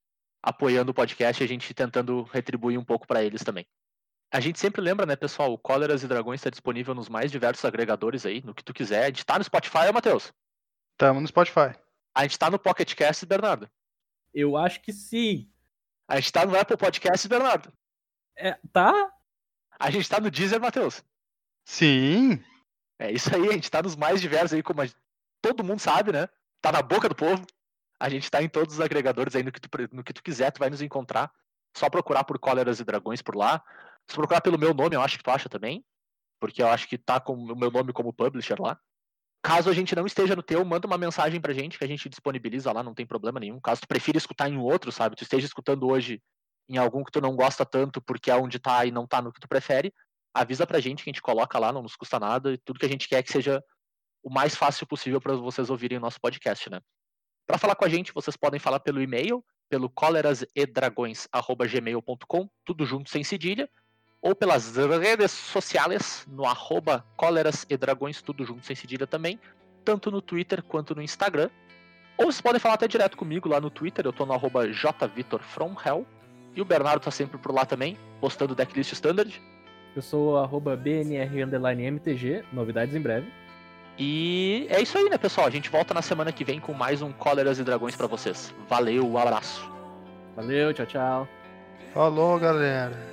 apoiando o podcast e a gente tentando retribuir um pouco pra eles também. A gente sempre lembra, né, pessoal, o Cóleras e Dragões está disponível nos mais diversos agregadores aí, no que tu quiser. A gente tá no Spotify, ó, Matheus. Tamo no Spotify. A gente tá no Pocket Cast, Bernardo. Eu acho que sim. A gente tá no Apple Podcast, Bernardo. É, tá? A gente tá no Deezer, Matheus. Sim. É isso aí, a gente tá nos mais diversos aí, como a- todo mundo sabe, né? Tá na boca do povo. A gente tá em todos os agregadores aí, no que tu, no que tu quiser, tu vai nos encontrar. Só procurar por Cóleras e Dragões por lá. Se procurar pelo meu nome, eu acho que tu acha também. Porque eu acho que tá com o meu nome como publisher lá. Caso a gente não esteja no teu, manda uma mensagem pra gente que a gente disponibiliza lá, não tem problema nenhum. Caso tu prefira escutar em outro, sabe? Tu esteja escutando hoje em algum que tu não gosta tanto porque é onde tá e não tá no que tu prefere, avisa pra gente que a gente coloca lá, não nos custa nada, e tudo que a gente quer é que seja o mais fácil possível para vocês ouvirem o nosso podcast, né? Para falar com a gente, vocês podem falar pelo e-mail, pelo colerasedragões@gmail.com, tudo junto sem cedilha, ou pelas redes sociais no arroba colerasedragões, tudo junto sem cedilha também, tanto no Twitter quanto no Instagram. Ou vocês podem falar até direto comigo lá no Twitter, eu tô no arroba jvitorfromhell, e o Bernardo tá sempre por lá também, postando decklist standard. Eu sou o arroba BNR_MTG, novidades em breve. E é isso aí, né, pessoal? A gente volta na semana que vem com mais um Cóleras e Dragões pra vocês. Valeu, um abraço. Valeu, tchau, tchau. Falou, galera.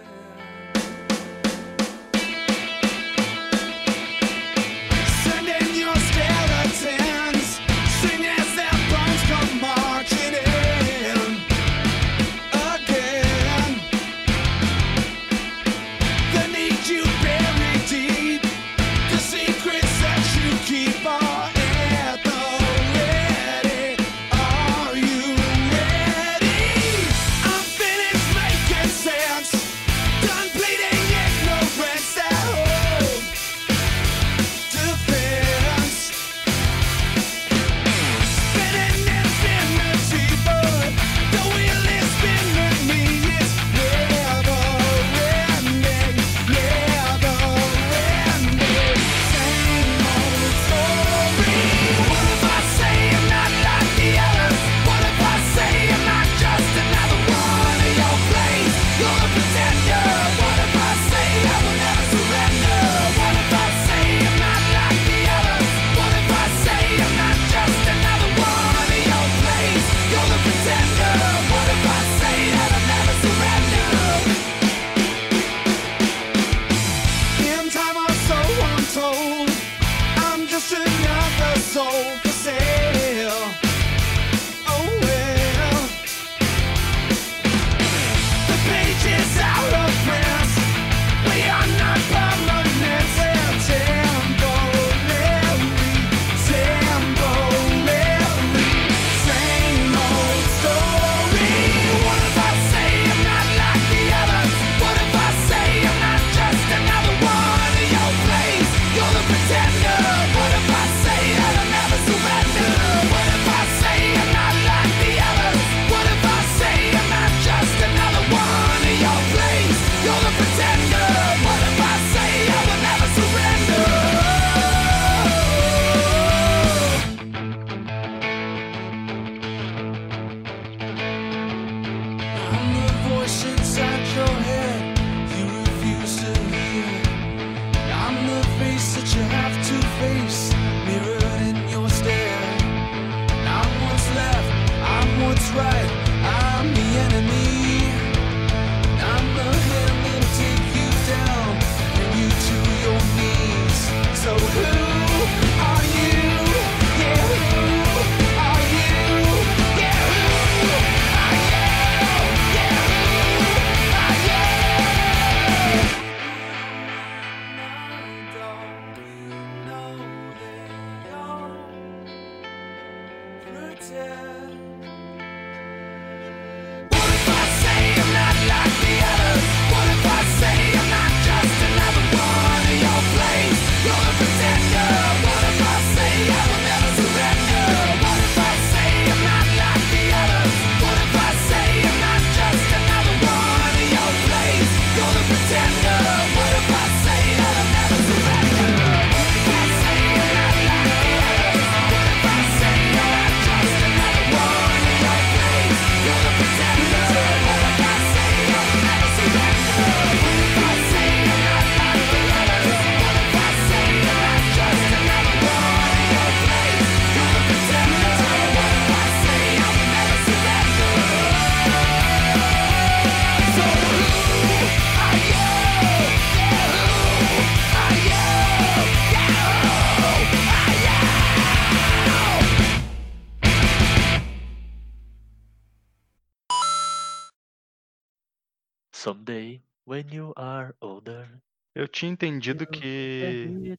Tinha entendido get que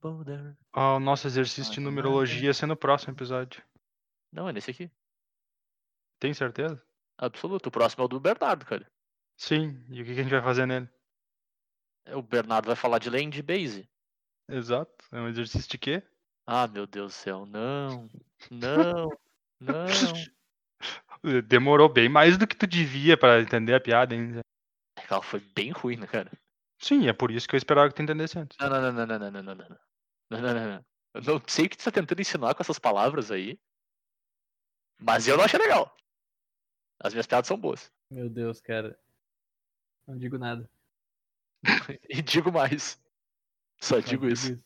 boulder. ah, o nosso exercício de numerologia ia ser no próximo episódio. Não, é nesse aqui. Tem certeza? Absoluto. O próximo é o do Bernardo, cara. Sim. E o que a gente vai fazer nele? O Bernardo vai falar de land base. Exato. É um exercício de quê? Ah, meu Deus do céu. Não. Não. Não. Demorou bem mais do que tu devia pra entender a piada ainda. Ela foi bem ruim, né, cara? Sim, é por isso que eu esperava que tu entendesse antes. Não, não, não, não, não, não, não, não, não. Não, não, não, não. Eu não sei o que tu tá tentando ensinar com essas palavras aí. Mas eu não achei legal. As minhas piadas são boas. Meu Deus, cara. Não digo nada. E digo mais. Só Só digo isso.